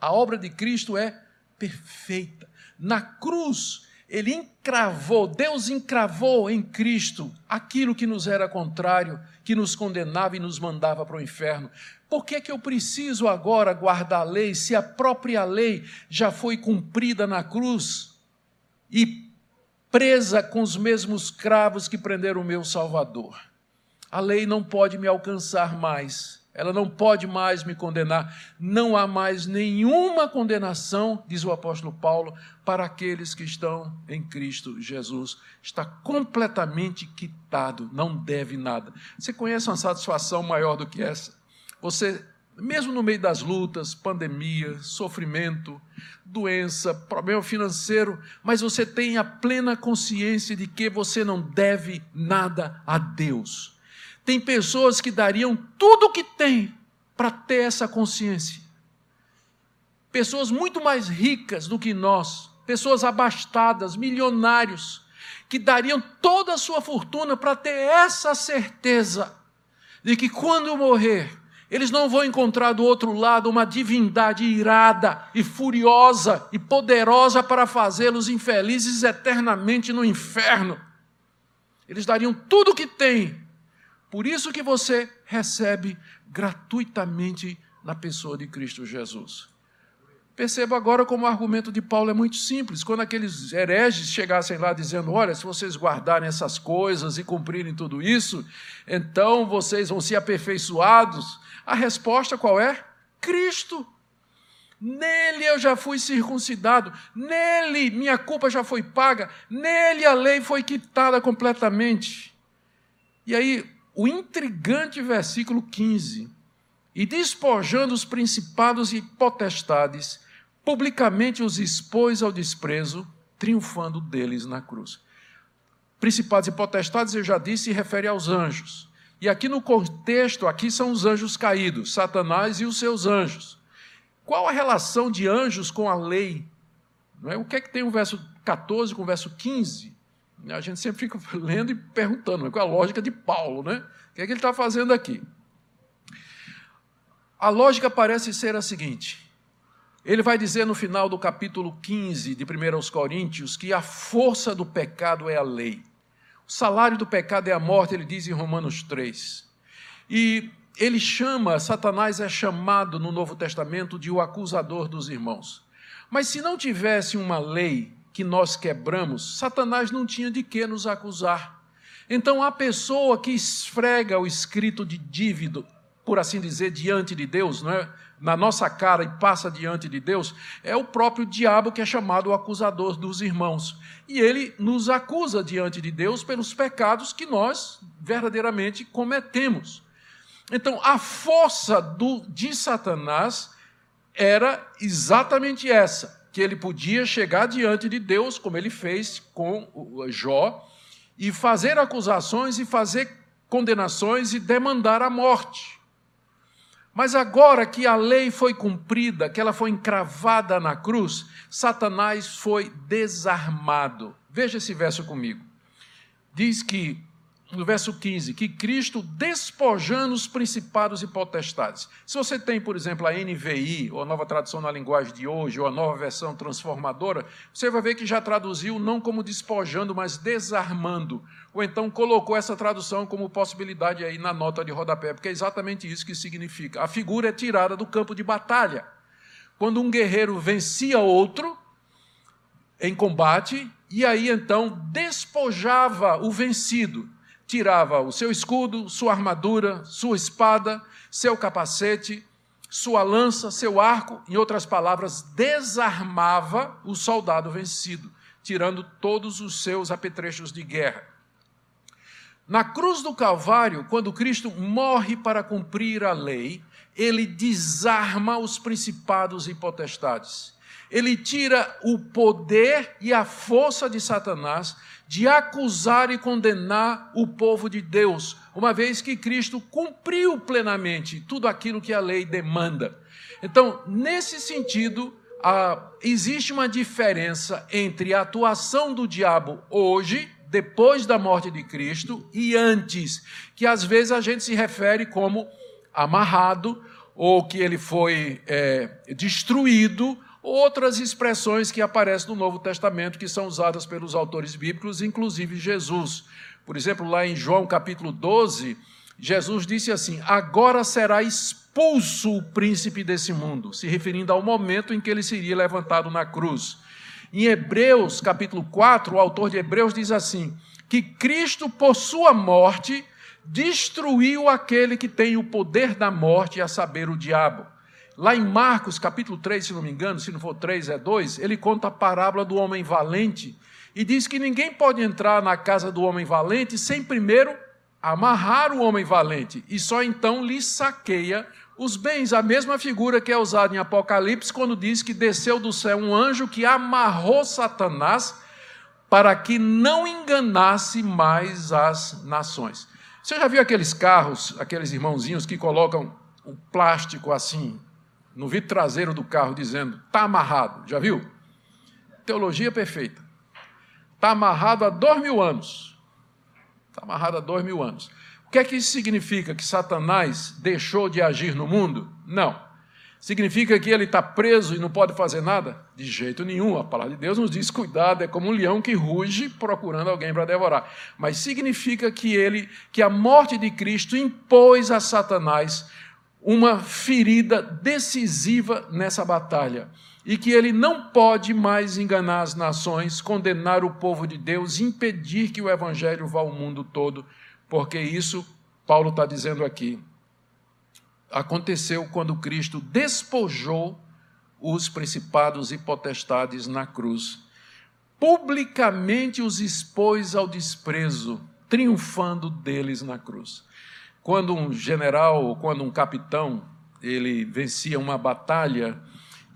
A obra de Cristo é perfeita. Na cruz, ele encravou, Deus encravou em Cristo aquilo que nos era contrário, que nos condenava e nos mandava para o inferno. Por que, que eu preciso agora guardar a lei se a própria lei já foi cumprida na cruz e presa com os mesmos cravos que prenderam o meu Salvador? A lei não pode me alcançar mais, ela não pode mais me condenar. Não há mais nenhuma condenação, diz o apóstolo Paulo, para aqueles que estão em Cristo Jesus. Está completamente quitado, não deve nada. Você conhece uma satisfação maior do que essa? Você, mesmo no meio das lutas, pandemia, sofrimento, doença, problema financeiro, mas você tem a plena consciência de que você não deve nada a Deus. Tem pessoas que dariam tudo o que têm para ter essa consciência. Pessoas muito mais ricas do que nós, pessoas abastadas, milionários, que dariam toda a sua fortuna para ter essa certeza de que quando morrer, eles não vão encontrar do outro lado uma divindade irada e furiosa e poderosa para fazê-los infelizes eternamente no inferno. Eles dariam tudo o que têm. Por isso que você recebe gratuitamente na pessoa de Cristo Jesus. Perceba agora como o argumento de Paulo é muito simples. Quando aqueles hereges chegassem lá dizendo: Olha, se vocês guardarem essas coisas e cumprirem tudo isso, então vocês vão ser aperfeiçoados. A resposta qual é? Cristo. Nele eu já fui circuncidado, nele minha culpa já foi paga, nele a lei foi quitada completamente. E aí, o intrigante versículo 15: E despojando os principados e potestades, publicamente os expôs ao desprezo, triunfando deles na cruz. Principados e potestades, eu já disse, se refere aos anjos. E aqui no contexto, aqui são os anjos caídos, Satanás e os seus anjos. Qual a relação de anjos com a lei? É? O que é que tem o verso 14 com o verso 15? A gente sempre fica lendo e perguntando, qual é a lógica de Paulo, né? O que é que ele está fazendo aqui? A lógica parece ser a seguinte: ele vai dizer no final do capítulo 15 de 1 aos Coríntios que a força do pecado é a lei. O salário do pecado é a morte, ele diz em Romanos 3. E ele chama, Satanás é chamado no Novo Testamento de o acusador dos irmãos. Mas se não tivesse uma lei que nós quebramos, Satanás não tinha de que nos acusar. Então a pessoa que esfrega o escrito de dívida por assim dizer, diante de Deus, não é? na nossa cara e passa diante de Deus, é o próprio diabo que é chamado o acusador dos irmãos. E ele nos acusa diante de Deus pelos pecados que nós verdadeiramente cometemos. Então, a força do, de Satanás era exatamente essa, que ele podia chegar diante de Deus, como ele fez com Jó, e fazer acusações e fazer condenações e demandar a morte. Mas agora que a lei foi cumprida, que ela foi encravada na cruz, Satanás foi desarmado. Veja esse verso comigo. Diz que no verso 15, que Cristo despojando os principados e potestades. Se você tem, por exemplo, a NVI, ou a nova tradução na linguagem de hoje, ou a nova versão transformadora, você vai ver que já traduziu não como despojando, mas desarmando. Ou então colocou essa tradução como possibilidade aí na nota de rodapé, porque é exatamente isso que significa. A figura é tirada do campo de batalha. Quando um guerreiro vencia outro em combate, e aí então despojava o vencido tirava o seu escudo, sua armadura, sua espada, seu capacete, sua lança, seu arco, em outras palavras, desarmava o soldado vencido, tirando todos os seus apetrechos de guerra. Na cruz do Calvário, quando Cristo morre para cumprir a lei, ele desarma os principados e potestades. Ele tira o poder e a força de Satanás de acusar e condenar o povo de Deus, uma vez que Cristo cumpriu plenamente tudo aquilo que a lei demanda. Então, nesse sentido, existe uma diferença entre a atuação do diabo hoje, depois da morte de Cristo, e antes, que às vezes a gente se refere como amarrado, ou que ele foi é, destruído, outras expressões que aparecem no Novo Testamento, que são usadas pelos autores bíblicos, inclusive Jesus. Por exemplo, lá em João capítulo 12, Jesus disse assim: Agora será expulso o príncipe desse mundo, se referindo ao momento em que ele seria levantado na cruz. Em Hebreus capítulo 4, o autor de Hebreus diz assim: que Cristo, por sua morte, destruiu aquele que tem o poder da morte, a saber, o diabo. Lá em Marcos, capítulo 3, se não me engano, se não for 3, é 2, ele conta a parábola do homem valente e diz que ninguém pode entrar na casa do homem valente sem primeiro amarrar o homem valente e só então lhe saqueia os bens. A mesma figura que é usada em Apocalipse quando diz que desceu do céu um anjo que amarrou Satanás para que não enganasse mais as nações. Você já viu aqueles carros, aqueles irmãozinhos que colocam um plástico assim no vidro traseiro do carro dizendo: está amarrado. Já viu? Teologia perfeita. Está amarrado há dois mil anos. Está amarrado há dois mil anos. O que é que isso significa? Que Satanás deixou de agir no mundo? Não. Significa que ele está preso e não pode fazer nada? De jeito nenhum. A palavra de Deus nos diz: cuidado, é como um leão que ruge procurando alguém para devorar. Mas significa que ele, que a morte de Cristo impôs a Satanás uma ferida decisiva nessa batalha e que ele não pode mais enganar as nações, condenar o povo de Deus, impedir que o evangelho vá ao mundo todo, porque isso, Paulo está dizendo aqui, aconteceu quando Cristo despojou os principados e potestades na cruz. Publicamente os expôs ao desprezo, triunfando deles na cruz. Quando um general ou quando um capitão ele vencia uma batalha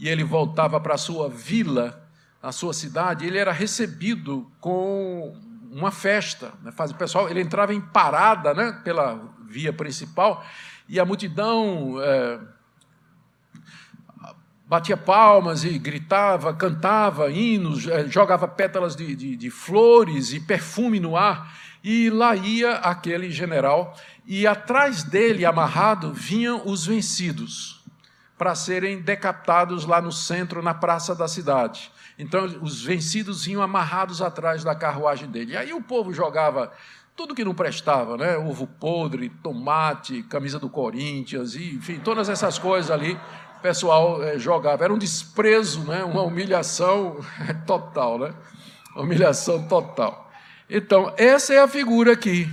e ele voltava para a sua vila, a sua cidade, ele era recebido com uma festa. Né? O pessoal, ele entrava em parada né, pela via principal e a multidão é, batia palmas e gritava, cantava hinos, é, jogava pétalas de, de, de flores e perfume no ar. E lá ia aquele general e atrás dele, amarrado, vinham os vencidos para serem decapitados lá no centro, na praça da cidade. Então, os vencidos vinham amarrados atrás da carruagem dele. E aí o povo jogava tudo que não prestava, né? Ovo podre, tomate, camisa do Corinthians, e, enfim, todas essas coisas ali, o pessoal é, jogava. Era um desprezo, né? Uma humilhação total, né? Humilhação total. Então, essa é a figura aqui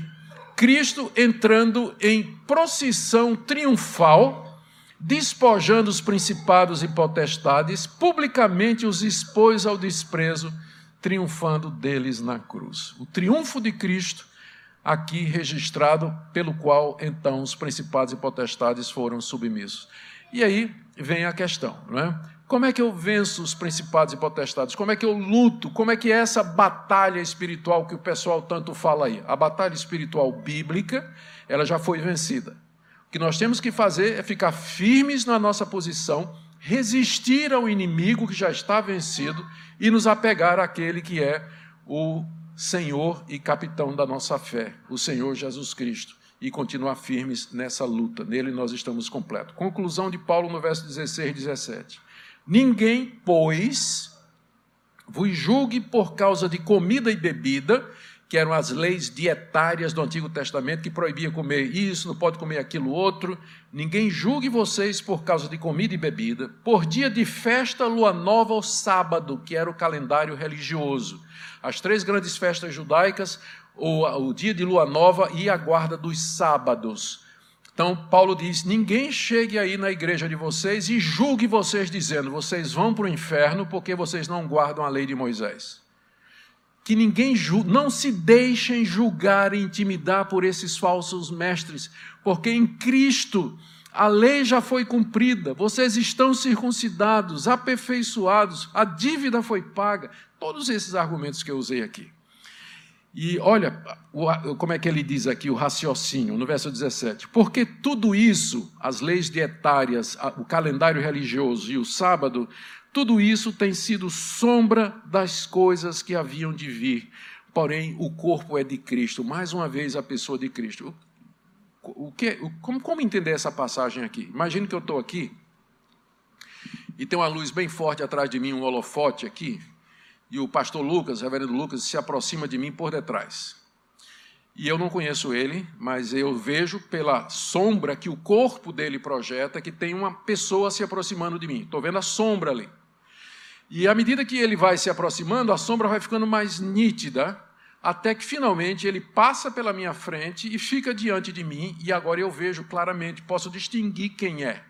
Cristo entrando em procissão triunfal, despojando os principados e potestades, publicamente os expôs ao desprezo, triunfando deles na cruz. O triunfo de Cristo aqui registrado, pelo qual então os principados e potestades foram submissos. E aí vem a questão, não é? Como é que eu venço os principados e potestades? Como é que eu luto? Como é que é essa batalha espiritual que o pessoal tanto fala aí? A batalha espiritual bíblica, ela já foi vencida. O que nós temos que fazer é ficar firmes na nossa posição, resistir ao inimigo que já está vencido e nos apegar àquele que é o Senhor e capitão da nossa fé, o Senhor Jesus Cristo, e continuar firmes nessa luta. Nele nós estamos completos. Conclusão de Paulo no verso 16 e 17. Ninguém, pois, vos julgue por causa de comida e bebida, que eram as leis dietárias do Antigo Testamento, que proibia comer isso, não pode comer aquilo outro. Ninguém julgue vocês por causa de comida e bebida, por dia de festa, lua nova ou sábado, que era o calendário religioso. As três grandes festas judaicas, o, o dia de lua nova e a guarda dos sábados. Então, Paulo diz: ninguém chegue aí na igreja de vocês e julgue vocês, dizendo: vocês vão para o inferno porque vocês não guardam a lei de Moisés. Que ninguém julgue, não se deixem julgar e intimidar por esses falsos mestres, porque em Cristo a lei já foi cumprida, vocês estão circuncidados, aperfeiçoados, a dívida foi paga. Todos esses argumentos que eu usei aqui. E olha como é que ele diz aqui o raciocínio, no verso 17. Porque tudo isso, as leis dietárias, o calendário religioso e o sábado, tudo isso tem sido sombra das coisas que haviam de vir. Porém, o corpo é de Cristo. Mais uma vez, a pessoa de Cristo. O que, como, como entender essa passagem aqui? Imagine que eu estou aqui e tem uma luz bem forte atrás de mim, um holofote aqui, e o pastor Lucas, reverendo Lucas, se aproxima de mim por detrás. E eu não conheço ele, mas eu vejo pela sombra que o corpo dele projeta que tem uma pessoa se aproximando de mim. Estou vendo a sombra ali. E à medida que ele vai se aproximando, a sombra vai ficando mais nítida, até que finalmente ele passa pela minha frente e fica diante de mim, e agora eu vejo claramente, posso distinguir quem é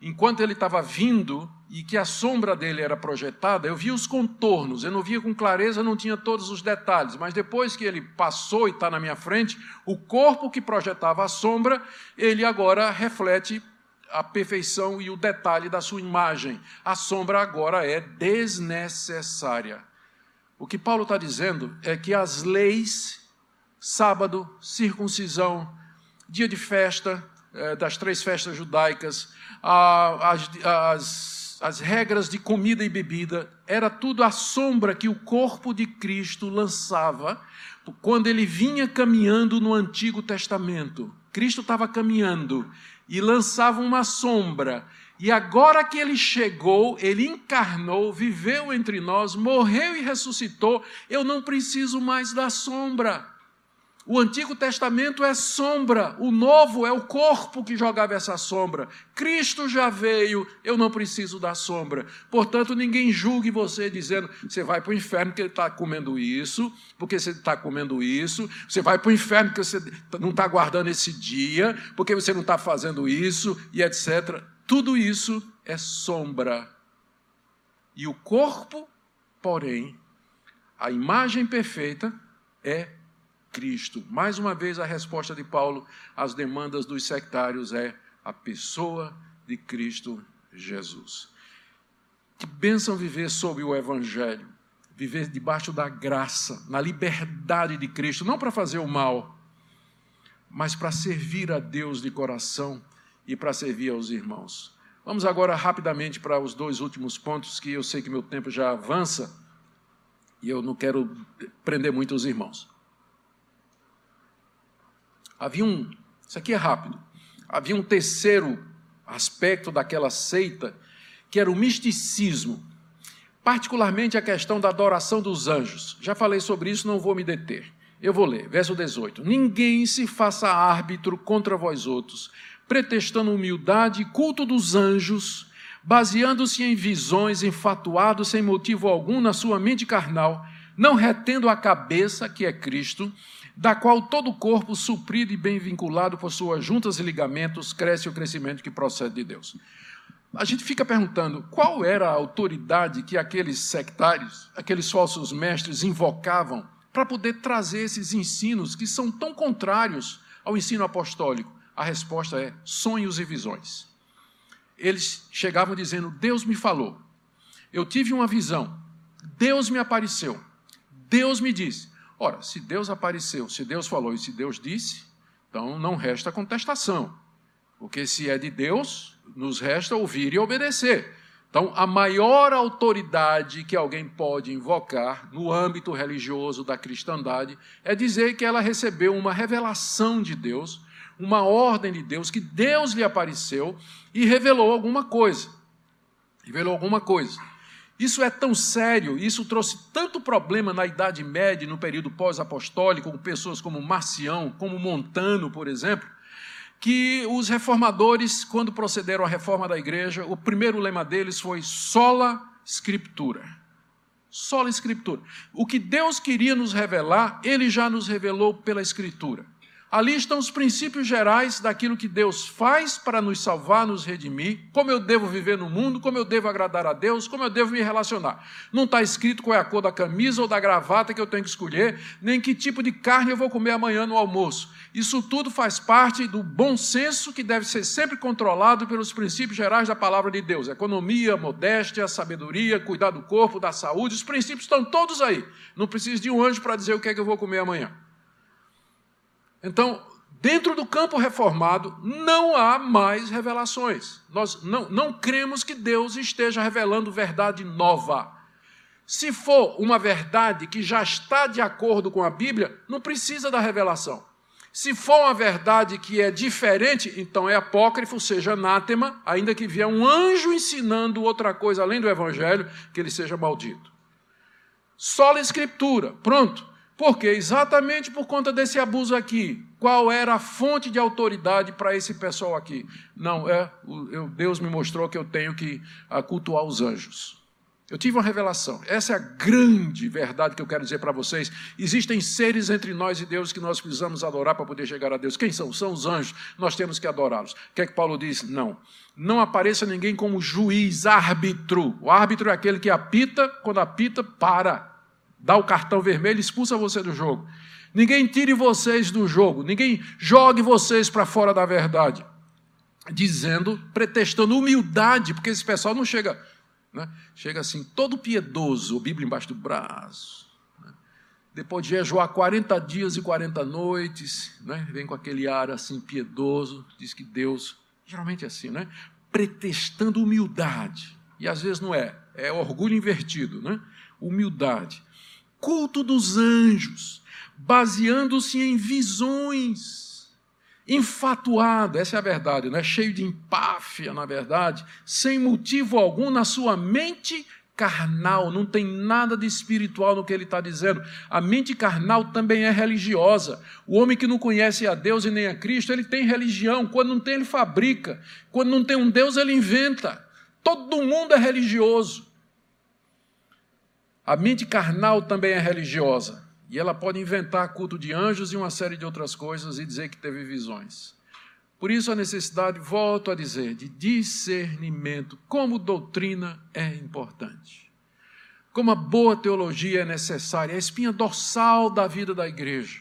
enquanto ele estava vindo e que a sombra dele era projetada, eu via os contornos, eu não via com clareza, não tinha todos os detalhes, mas depois que ele passou e está na minha frente, o corpo que projetava a sombra, ele agora reflete a perfeição e o detalhe da sua imagem. A sombra agora é desnecessária. O que Paulo está dizendo é que as leis, sábado, circuncisão, dia de festa, eh, das três festas judaicas, as, as, as regras de comida e bebida, era tudo a sombra que o corpo de Cristo lançava quando ele vinha caminhando no Antigo Testamento. Cristo estava caminhando e lançava uma sombra. E agora que ele chegou, ele encarnou, viveu entre nós, morreu e ressuscitou, eu não preciso mais da sombra. O Antigo Testamento é sombra, o Novo é o corpo que jogava essa sombra. Cristo já veio, eu não preciso da sombra. Portanto, ninguém julgue você dizendo, você vai para o inferno porque está comendo isso, porque você está comendo isso, você vai para o inferno porque você não está guardando esse dia, porque você não está fazendo isso, e etc. Tudo isso é sombra. E o corpo, porém, a imagem perfeita é Cristo. Mais uma vez, a resposta de Paulo às demandas dos sectários é a pessoa de Cristo Jesus. Que bênção viver sob o Evangelho, viver debaixo da graça, na liberdade de Cristo, não para fazer o mal, mas para servir a Deus de coração e para servir aos irmãos. Vamos agora rapidamente para os dois últimos pontos, que eu sei que meu tempo já avança e eu não quero prender muito os irmãos. Havia um, isso aqui é rápido, havia um terceiro aspecto daquela seita, que era o misticismo, particularmente a questão da adoração dos anjos. Já falei sobre isso, não vou me deter. Eu vou ler, verso 18: Ninguém se faça árbitro contra vós outros, pretextando humildade e culto dos anjos, baseando-se em visões, enfatuado sem motivo algum na sua mente carnal, não retendo a cabeça, que é Cristo, da qual todo o corpo, suprido e bem vinculado por suas juntas e ligamentos, cresce o crescimento que procede de Deus. A gente fica perguntando qual era a autoridade que aqueles sectários, aqueles falsos mestres invocavam para poder trazer esses ensinos que são tão contrários ao ensino apostólico. A resposta é sonhos e visões. Eles chegavam dizendo: Deus me falou, eu tive uma visão, Deus me apareceu, Deus me disse. Ora, se Deus apareceu, se Deus falou e se Deus disse, então não resta contestação. Porque se é de Deus, nos resta ouvir e obedecer. Então, a maior autoridade que alguém pode invocar no âmbito religioso da cristandade é dizer que ela recebeu uma revelação de Deus, uma ordem de Deus, que Deus lhe apareceu e revelou alguma coisa. Revelou alguma coisa. Isso é tão sério, isso trouxe tanto problema na Idade Média, no período pós-apostólico, com pessoas como Marcião, como Montano, por exemplo, que os reformadores, quando procederam à reforma da igreja, o primeiro lema deles foi sola scriptura. Sola escritura. O que Deus queria nos revelar, ele já nos revelou pela escritura. Ali estão os princípios gerais daquilo que Deus faz para nos salvar, nos redimir, como eu devo viver no mundo, como eu devo agradar a Deus, como eu devo me relacionar. Não está escrito qual é a cor da camisa ou da gravata que eu tenho que escolher, nem que tipo de carne eu vou comer amanhã no almoço. Isso tudo faz parte do bom senso que deve ser sempre controlado pelos princípios gerais da palavra de Deus: economia, modéstia, sabedoria, cuidar do corpo, da saúde. Os princípios estão todos aí. Não preciso de um anjo para dizer o que é que eu vou comer amanhã. Então, dentro do campo reformado, não há mais revelações. Nós não, não cremos que Deus esteja revelando verdade nova. Se for uma verdade que já está de acordo com a Bíblia, não precisa da revelação. Se for uma verdade que é diferente, então é apócrifo, seja anátema, ainda que vier um anjo ensinando outra coisa além do Evangelho, que ele seja maldito. Sola Escritura, pronto. Porque exatamente por conta desse abuso aqui, qual era a fonte de autoridade para esse pessoal aqui? Não, é Deus me mostrou que eu tenho que cultuar os anjos. Eu tive uma revelação. Essa é a grande verdade que eu quero dizer para vocês. Existem seres entre nós e Deus que nós precisamos adorar para poder chegar a Deus. Quem são? São os anjos. Nós temos que adorá-los. O que é que Paulo diz? Não. Não apareça ninguém como juiz, árbitro. O árbitro é aquele que apita, quando apita, para dá o cartão vermelho e expulsa você do jogo. Ninguém tire vocês do jogo, ninguém jogue vocês para fora da verdade. Dizendo, pretextando humildade, porque esse pessoal não chega, né? chega assim, todo piedoso, Bíblia embaixo do braço. Né? Depois de jejuar 40 dias e 40 noites, né? vem com aquele ar assim piedoso, diz que Deus, geralmente é assim, né? pretextando humildade. E às vezes não é, é orgulho invertido, né? humildade culto dos anjos, baseando-se em visões, infatuado, essa é a verdade, né? cheio de empáfia, na verdade, sem motivo algum na sua mente carnal, não tem nada de espiritual no que ele está dizendo. A mente carnal também é religiosa. O homem que não conhece a Deus e nem a Cristo, ele tem religião. Quando não tem, ele fabrica. Quando não tem um Deus, ele inventa. Todo mundo é religioso. A mente carnal também é religiosa. E ela pode inventar culto de anjos e uma série de outras coisas e dizer que teve visões. Por isso a necessidade, volto a dizer, de discernimento, como doutrina é importante. Como a boa teologia é necessária, a espinha dorsal da vida da igreja.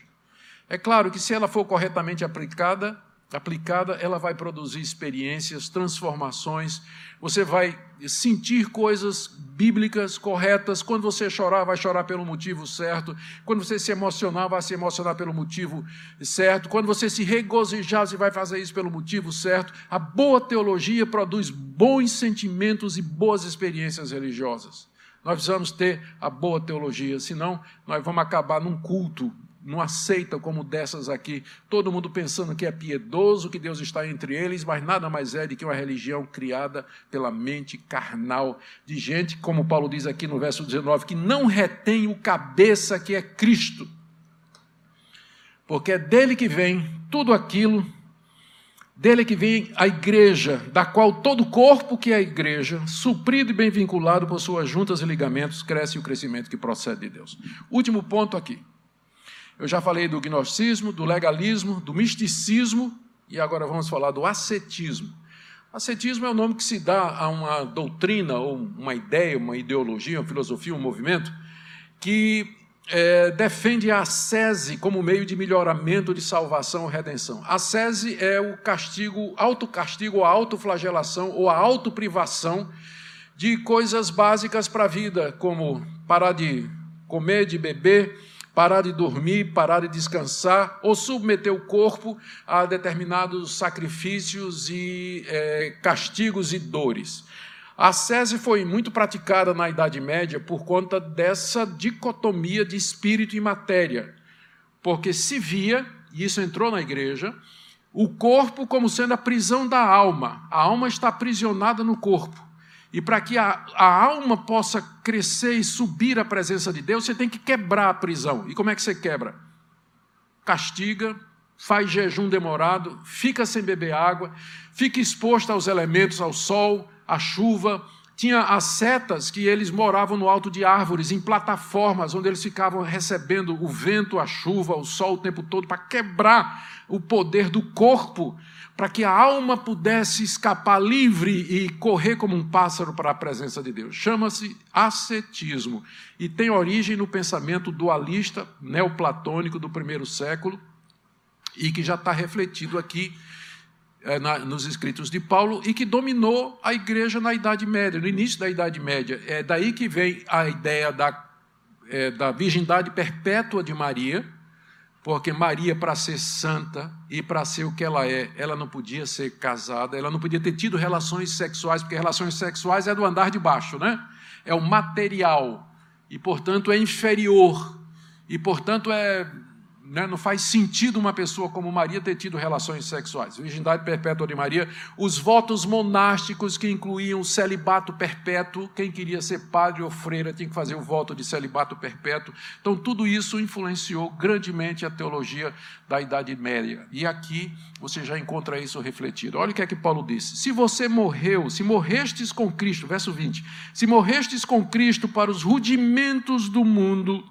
É claro que se ela for corretamente aplicada, aplicada, ela vai produzir experiências, transformações, você vai sentir coisas bíblicas corretas. Quando você chorar, vai chorar pelo motivo certo. Quando você se emocionar, vai se emocionar pelo motivo certo. Quando você se regozijar, você vai fazer isso pelo motivo certo. A boa teologia produz bons sentimentos e boas experiências religiosas. Nós precisamos ter a boa teologia, senão nós vamos acabar num culto não aceita como dessas aqui, todo mundo pensando que é piedoso, que Deus está entre eles, mas nada mais é do que uma religião criada pela mente carnal de gente, como Paulo diz aqui no verso 19, que não retém o cabeça que é Cristo. Porque é dele que vem tudo aquilo, dele que vem a igreja, da qual todo o corpo que é a igreja, suprido e bem vinculado por suas juntas e ligamentos, cresce o crescimento que procede de Deus. Último ponto aqui. Eu já falei do gnosticismo, do legalismo, do misticismo e agora vamos falar do ascetismo. Ascetismo é o nome que se dá a uma doutrina ou uma ideia, uma ideologia, uma filosofia, um movimento que é, defende a ascese como meio de melhoramento de salvação ou redenção. A ascese é o castigo, autocastigo, a autoflagelação ou a autoprivação de coisas básicas para a vida, como parar de comer, de beber, parar de dormir, parar de descansar, ou submeter o corpo a determinados sacrifícios e é, castigos e dores. A sese foi muito praticada na Idade Média por conta dessa dicotomia de espírito e matéria, porque se via, e isso entrou na igreja, o corpo como sendo a prisão da alma. A alma está aprisionada no corpo. E para que a, a, alma possa crescer e subir à presença de Deus, você tem que quebrar a prisão. E como é que você quebra? Castiga, faz jejum demorado, fica sem beber água, fica exposto aos elementos, ao sol, à chuva. Tinha as setas que eles moravam no alto de árvores, em plataformas, onde eles ficavam recebendo o vento, a chuva, o sol o tempo todo, para quebrar o poder do corpo para que a alma pudesse escapar livre e correr como um pássaro para a presença de Deus. Chama-se ascetismo e tem origem no pensamento dualista neoplatônico do primeiro século e que já está refletido aqui é, na, nos escritos de Paulo e que dominou a igreja na Idade Média, no início da Idade Média. É daí que vem a ideia da, é, da virgindade perpétua de Maria porque Maria, para ser santa e para ser o que ela é, ela não podia ser casada, ela não podia ter tido relações sexuais, porque relações sexuais é do andar de baixo, né? É o material, e portanto é inferior, e portanto é né, não faz sentido uma pessoa como Maria ter tido relações sexuais. Virgindade perpétua de Maria, os votos monásticos que incluíam celibato perpétuo, quem queria ser padre ou freira tinha que fazer o voto de celibato perpétuo. Então, tudo isso influenciou grandemente a teologia da Idade Média. E aqui você já encontra isso refletido. Olha o que é que Paulo disse: Se você morreu, se morrestes com Cristo, verso 20, se morrestes com Cristo para os rudimentos do mundo,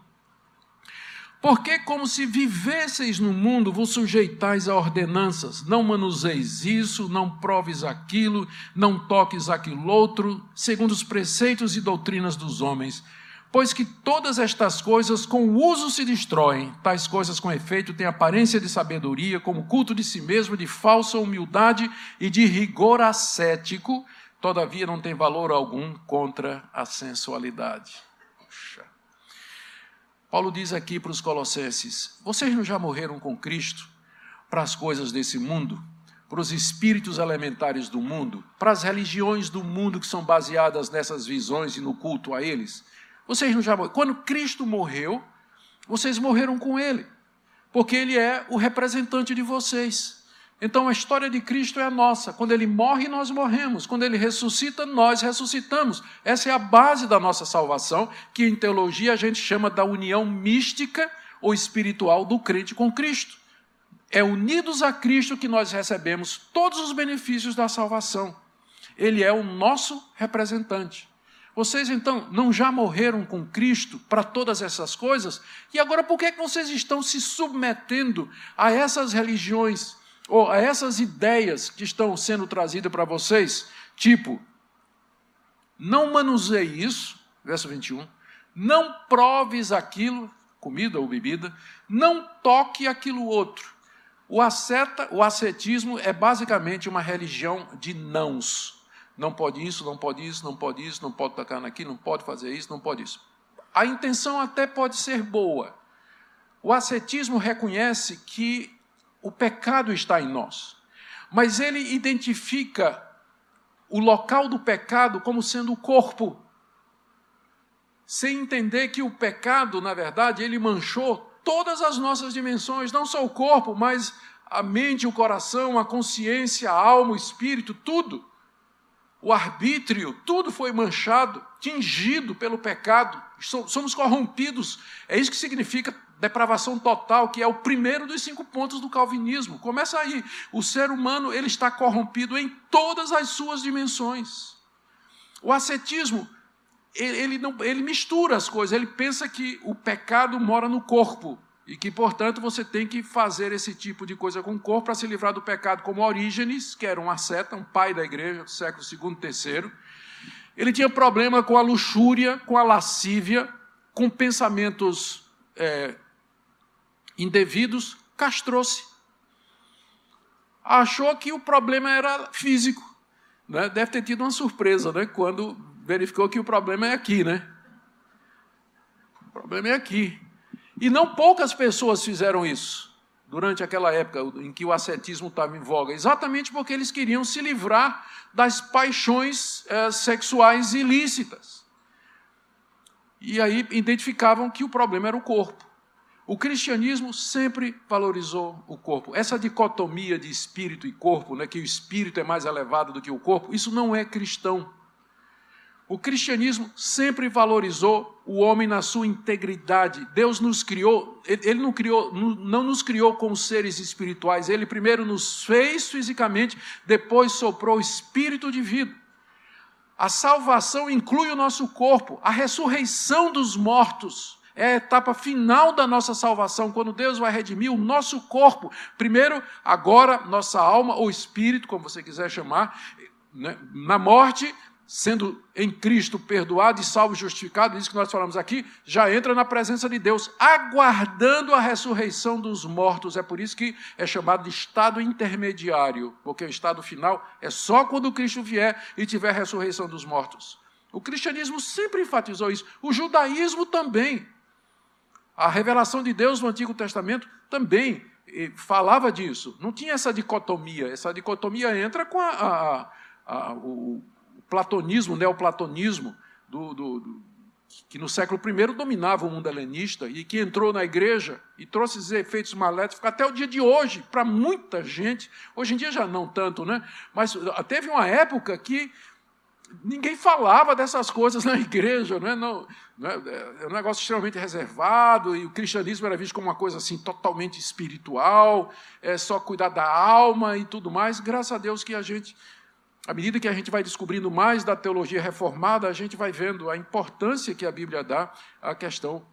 porque, como se vivesseis no mundo, vos sujeitais a ordenanças: não manuseis isso, não proves aquilo, não toques aquilo outro, segundo os preceitos e doutrinas dos homens. Pois que todas estas coisas com o uso se destroem, tais coisas com efeito têm aparência de sabedoria, como culto de si mesmo, de falsa humildade e de rigor ascético, todavia não tem valor algum contra a sensualidade. Paulo diz aqui para os Colossenses: vocês não já morreram com Cristo para as coisas desse mundo, para os espíritos elementares do mundo, para as religiões do mundo que são baseadas nessas visões e no culto a eles? Vocês não já morreram. Quando Cristo morreu, vocês morreram com Ele, porque Ele é o representante de vocês. Então a história de Cristo é a nossa. Quando ele morre, nós morremos. Quando ele ressuscita, nós ressuscitamos. Essa é a base da nossa salvação, que em teologia a gente chama da união mística ou espiritual do crente com Cristo. É unidos a Cristo que nós recebemos todos os benefícios da salvação. Ele é o nosso representante. Vocês então não já morreram com Cristo para todas essas coisas? E agora por que, é que vocês estão se submetendo a essas religiões? Ou a essas ideias que estão sendo trazidas para vocês, tipo, não manuseie isso, verso 21, não proves aquilo, comida ou bebida, não toque aquilo outro. O asceta, o ascetismo é basicamente uma religião de nãos. Não pode isso, não pode isso, não pode isso, não pode tocar naquilo, não pode fazer isso, não pode isso. A intenção até pode ser boa. O ascetismo reconhece que o pecado está em nós. Mas ele identifica o local do pecado como sendo o corpo, sem entender que o pecado, na verdade, ele manchou todas as nossas dimensões, não só o corpo, mas a mente, o coração, a consciência, a alma, o espírito, tudo. O arbítrio, tudo foi manchado, tingido pelo pecado. Somos corrompidos. É isso que significa depravação total, que é o primeiro dos cinco pontos do calvinismo. Começa aí. O ser humano ele está corrompido em todas as suas dimensões. O ascetismo ele, não, ele mistura as coisas. Ele pensa que o pecado mora no corpo E que, portanto, você tem que fazer esse tipo de coisa com o corpo para se livrar do pecado, como Orígenes, que era um asceta, um pai da igreja do século II e III. Ele tinha problema com a luxúria, com a lascívia, com pensamentos é, indevidos, castrou-se. Achou que o problema era físico. Né? Deve ter tido uma surpresa né? quando verificou que o problema é aqui. Né? O problema é aqui. E não poucas pessoas fizeram isso durante aquela época em que o ascetismo estava em voga, exatamente porque eles queriam se livrar das paixões eh, sexuais ilícitas. E aí identificavam que o problema era o corpo. O cristianismo sempre valorizou o corpo. Essa dicotomia de espírito e corpo, né, que o espírito é mais elevado do que o corpo, isso não é cristão. O cristianismo sempre valorizou o homem na sua integridade. Deus nos criou, ele não criou, não nos criou como seres espirituais. Ele primeiro nos fez fisicamente, depois soprou o espírito de vida. A salvação inclui o nosso corpo, a ressurreição dos mortos é a etapa final da nossa salvação, quando Deus vai redimir o nosso corpo. Primeiro, agora, nossa alma ou espírito, como você quiser chamar, né? na morte, sendo em Cristo perdoado e salvo e justificado, isso que nós falamos aqui, já entra na presença de Deus, aguardando a ressurreição dos mortos. É por isso que é chamado de estado intermediário, porque o estado final é só quando Cristo vier e tiver a ressurreição dos mortos. O cristianismo sempre enfatizou isso, o judaísmo também. A revelação de Deus no Antigo Testamento também eh, falava disso. Não tinha essa dicotomia. Essa dicotomia entra com a, a, a, o platonismo, o neoplatonismo, do, do, do, que no século I dominava o mundo helenista e que entrou na igreja e trouxe esses efeitos maléficos até o dia de hoje, para muita gente. Hoje em dia já não tanto, né? Mas teve uma época que ninguém falava dessas coisas na igreja, não é? Não, não é, é um negócio extremamente reservado, e o cristianismo era visto como uma coisa assim totalmente espiritual, é só cuidar da alma e tudo mais. Graças a Deus que a gente, à medida que a gente vai descobrindo mais da teologia reformada, a gente vai vendo a importância que a Bíblia dá à questão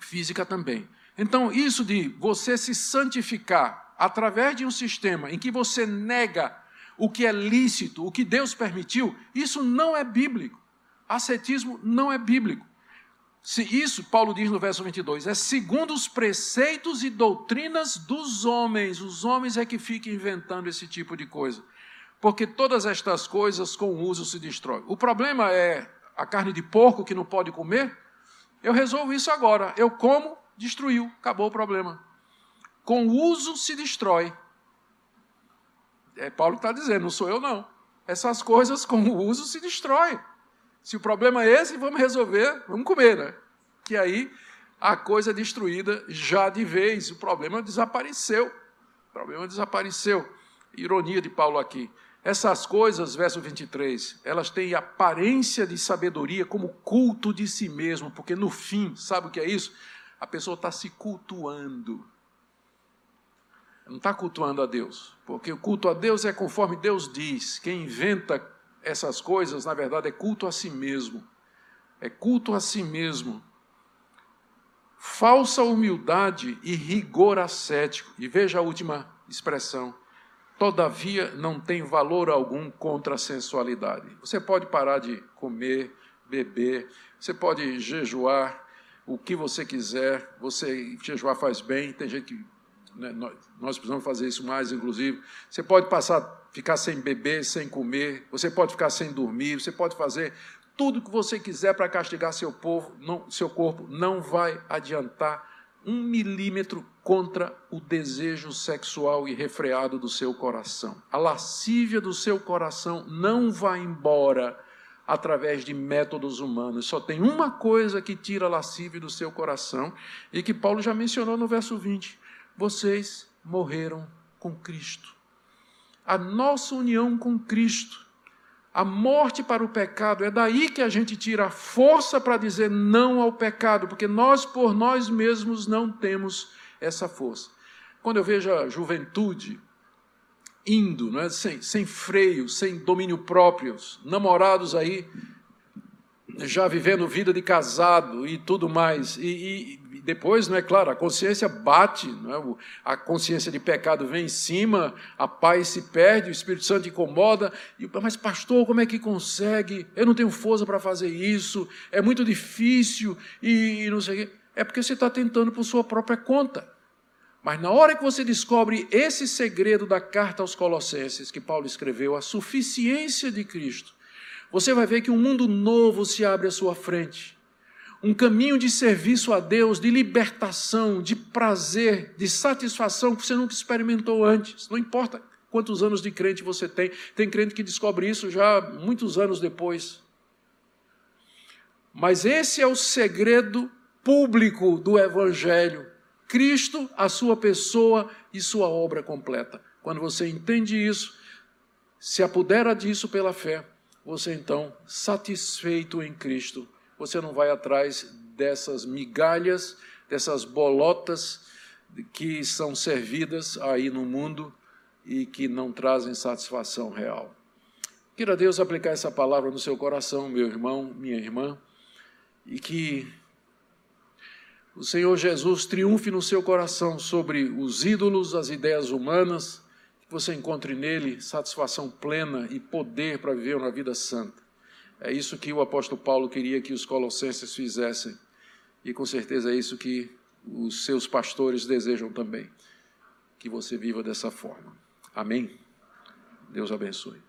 física também. Então, isso de você se santificar através de um sistema em que você nega o que é lícito, o que Deus permitiu, isso não é bíblico. Ascetismo não é bíblico. Se isso, Paulo diz no verso 22, é segundo os preceitos e doutrinas dos homens. Os homens é que ficam inventando esse tipo de coisa. Porque todas estas coisas com o uso se destroem. O problema é a carne de porco que não pode comer? Eu resolvo isso agora. Eu como, destruiu, acabou o problema. Com o uso se destrói. É Paulo está dizendo, não sou eu não. Essas coisas com o uso se destroem. Se o problema é esse, vamos resolver, vamos comer, né? Que aí a coisa é destruída já de vez, o problema desapareceu. O problema desapareceu. Ironia de Paulo aqui. Essas coisas, verso 23, elas têm aparência de sabedoria como culto de si mesmo, porque no fim, sabe o que é isso? A pessoa está se cultuando não está cultuando a Deus, porque o culto a Deus é conforme Deus diz. Quem inventa essas coisas, na verdade, é culto a si mesmo. É culto a si mesmo. Falsa humildade e rigor ascético. E veja a última expressão. Todavia não tem valor algum contra a sensualidade. Você pode parar de comer, beber, você pode jejuar o que você quiser. Você jejuar faz bem, tem gente que né, nós precisamos fazer isso mais, inclusive. Você pode passar, ficar sem beber, sem comer, você pode ficar sem dormir, você pode fazer tudo o que você quiser para castigar seu povo, não, seu corpo, não vai adiantar um milímetro contra o desejo sexual irrefreado do seu coração. A lascívia do seu coração não vai embora através de métodos humanos. Só tem uma coisa que tira a lascívia do seu coração e que Paulo já mencionou no verso 20: vocês morreram com Cristo. A nossa união com Cristo, a morte para o pecado, é daí que a gente tira a força para dizer não ao pecado, porque nós por nós mesmos não temos essa força. Quando eu vejo a juventude indo, não é? sem, sem freio, sem domínio próprio, namorados aí, já vivendo vida de casado e tudo mais, e, e depois, não é claro, a consciência bate, não é? a consciência de pecado vem em cima, a paz se perde, o Espírito Santo incomoda. E, mas, pastor, como é que consegue? Eu não tenho força para fazer isso, é muito difícil e, e não sei o quê. É porque você está tentando por sua própria conta. Mas na hora que você descobre esse segredo da carta aos Colossenses que Paulo escreveu, a suficiência de Cristo, você vai ver que um mundo novo se abre à sua frente um caminho de serviço a Deus, de libertação, de prazer, de satisfação que você nunca experimentou antes. Não importa quantos anos de crente você tem, tem crente que descobre isso já muitos anos depois. Mas esse é o segredo público do Evangelho. Cristo, a sua pessoa e sua obra completa. Quando você entende isso, se apodera disso pela fé, você então, satisfeito em Cristo, você não vai atrás dessas migalhas, dessas bolotas que são servidas aí no mundo e que não trazem satisfação real. Queira Deus aplicar essa palavra no seu coração, meu irmão, minha irmã, e que o Senhor Jesus triunfe no seu coração sobre os ídolos, as ideias humanas, que você encontre nele satisfação plena e poder para viver uma vida santa. É isso que o apóstolo Paulo queria que os colossenses fizessem. E com certeza é isso que os seus pastores desejam também. Que você viva dessa forma. Amém? Deus abençoe.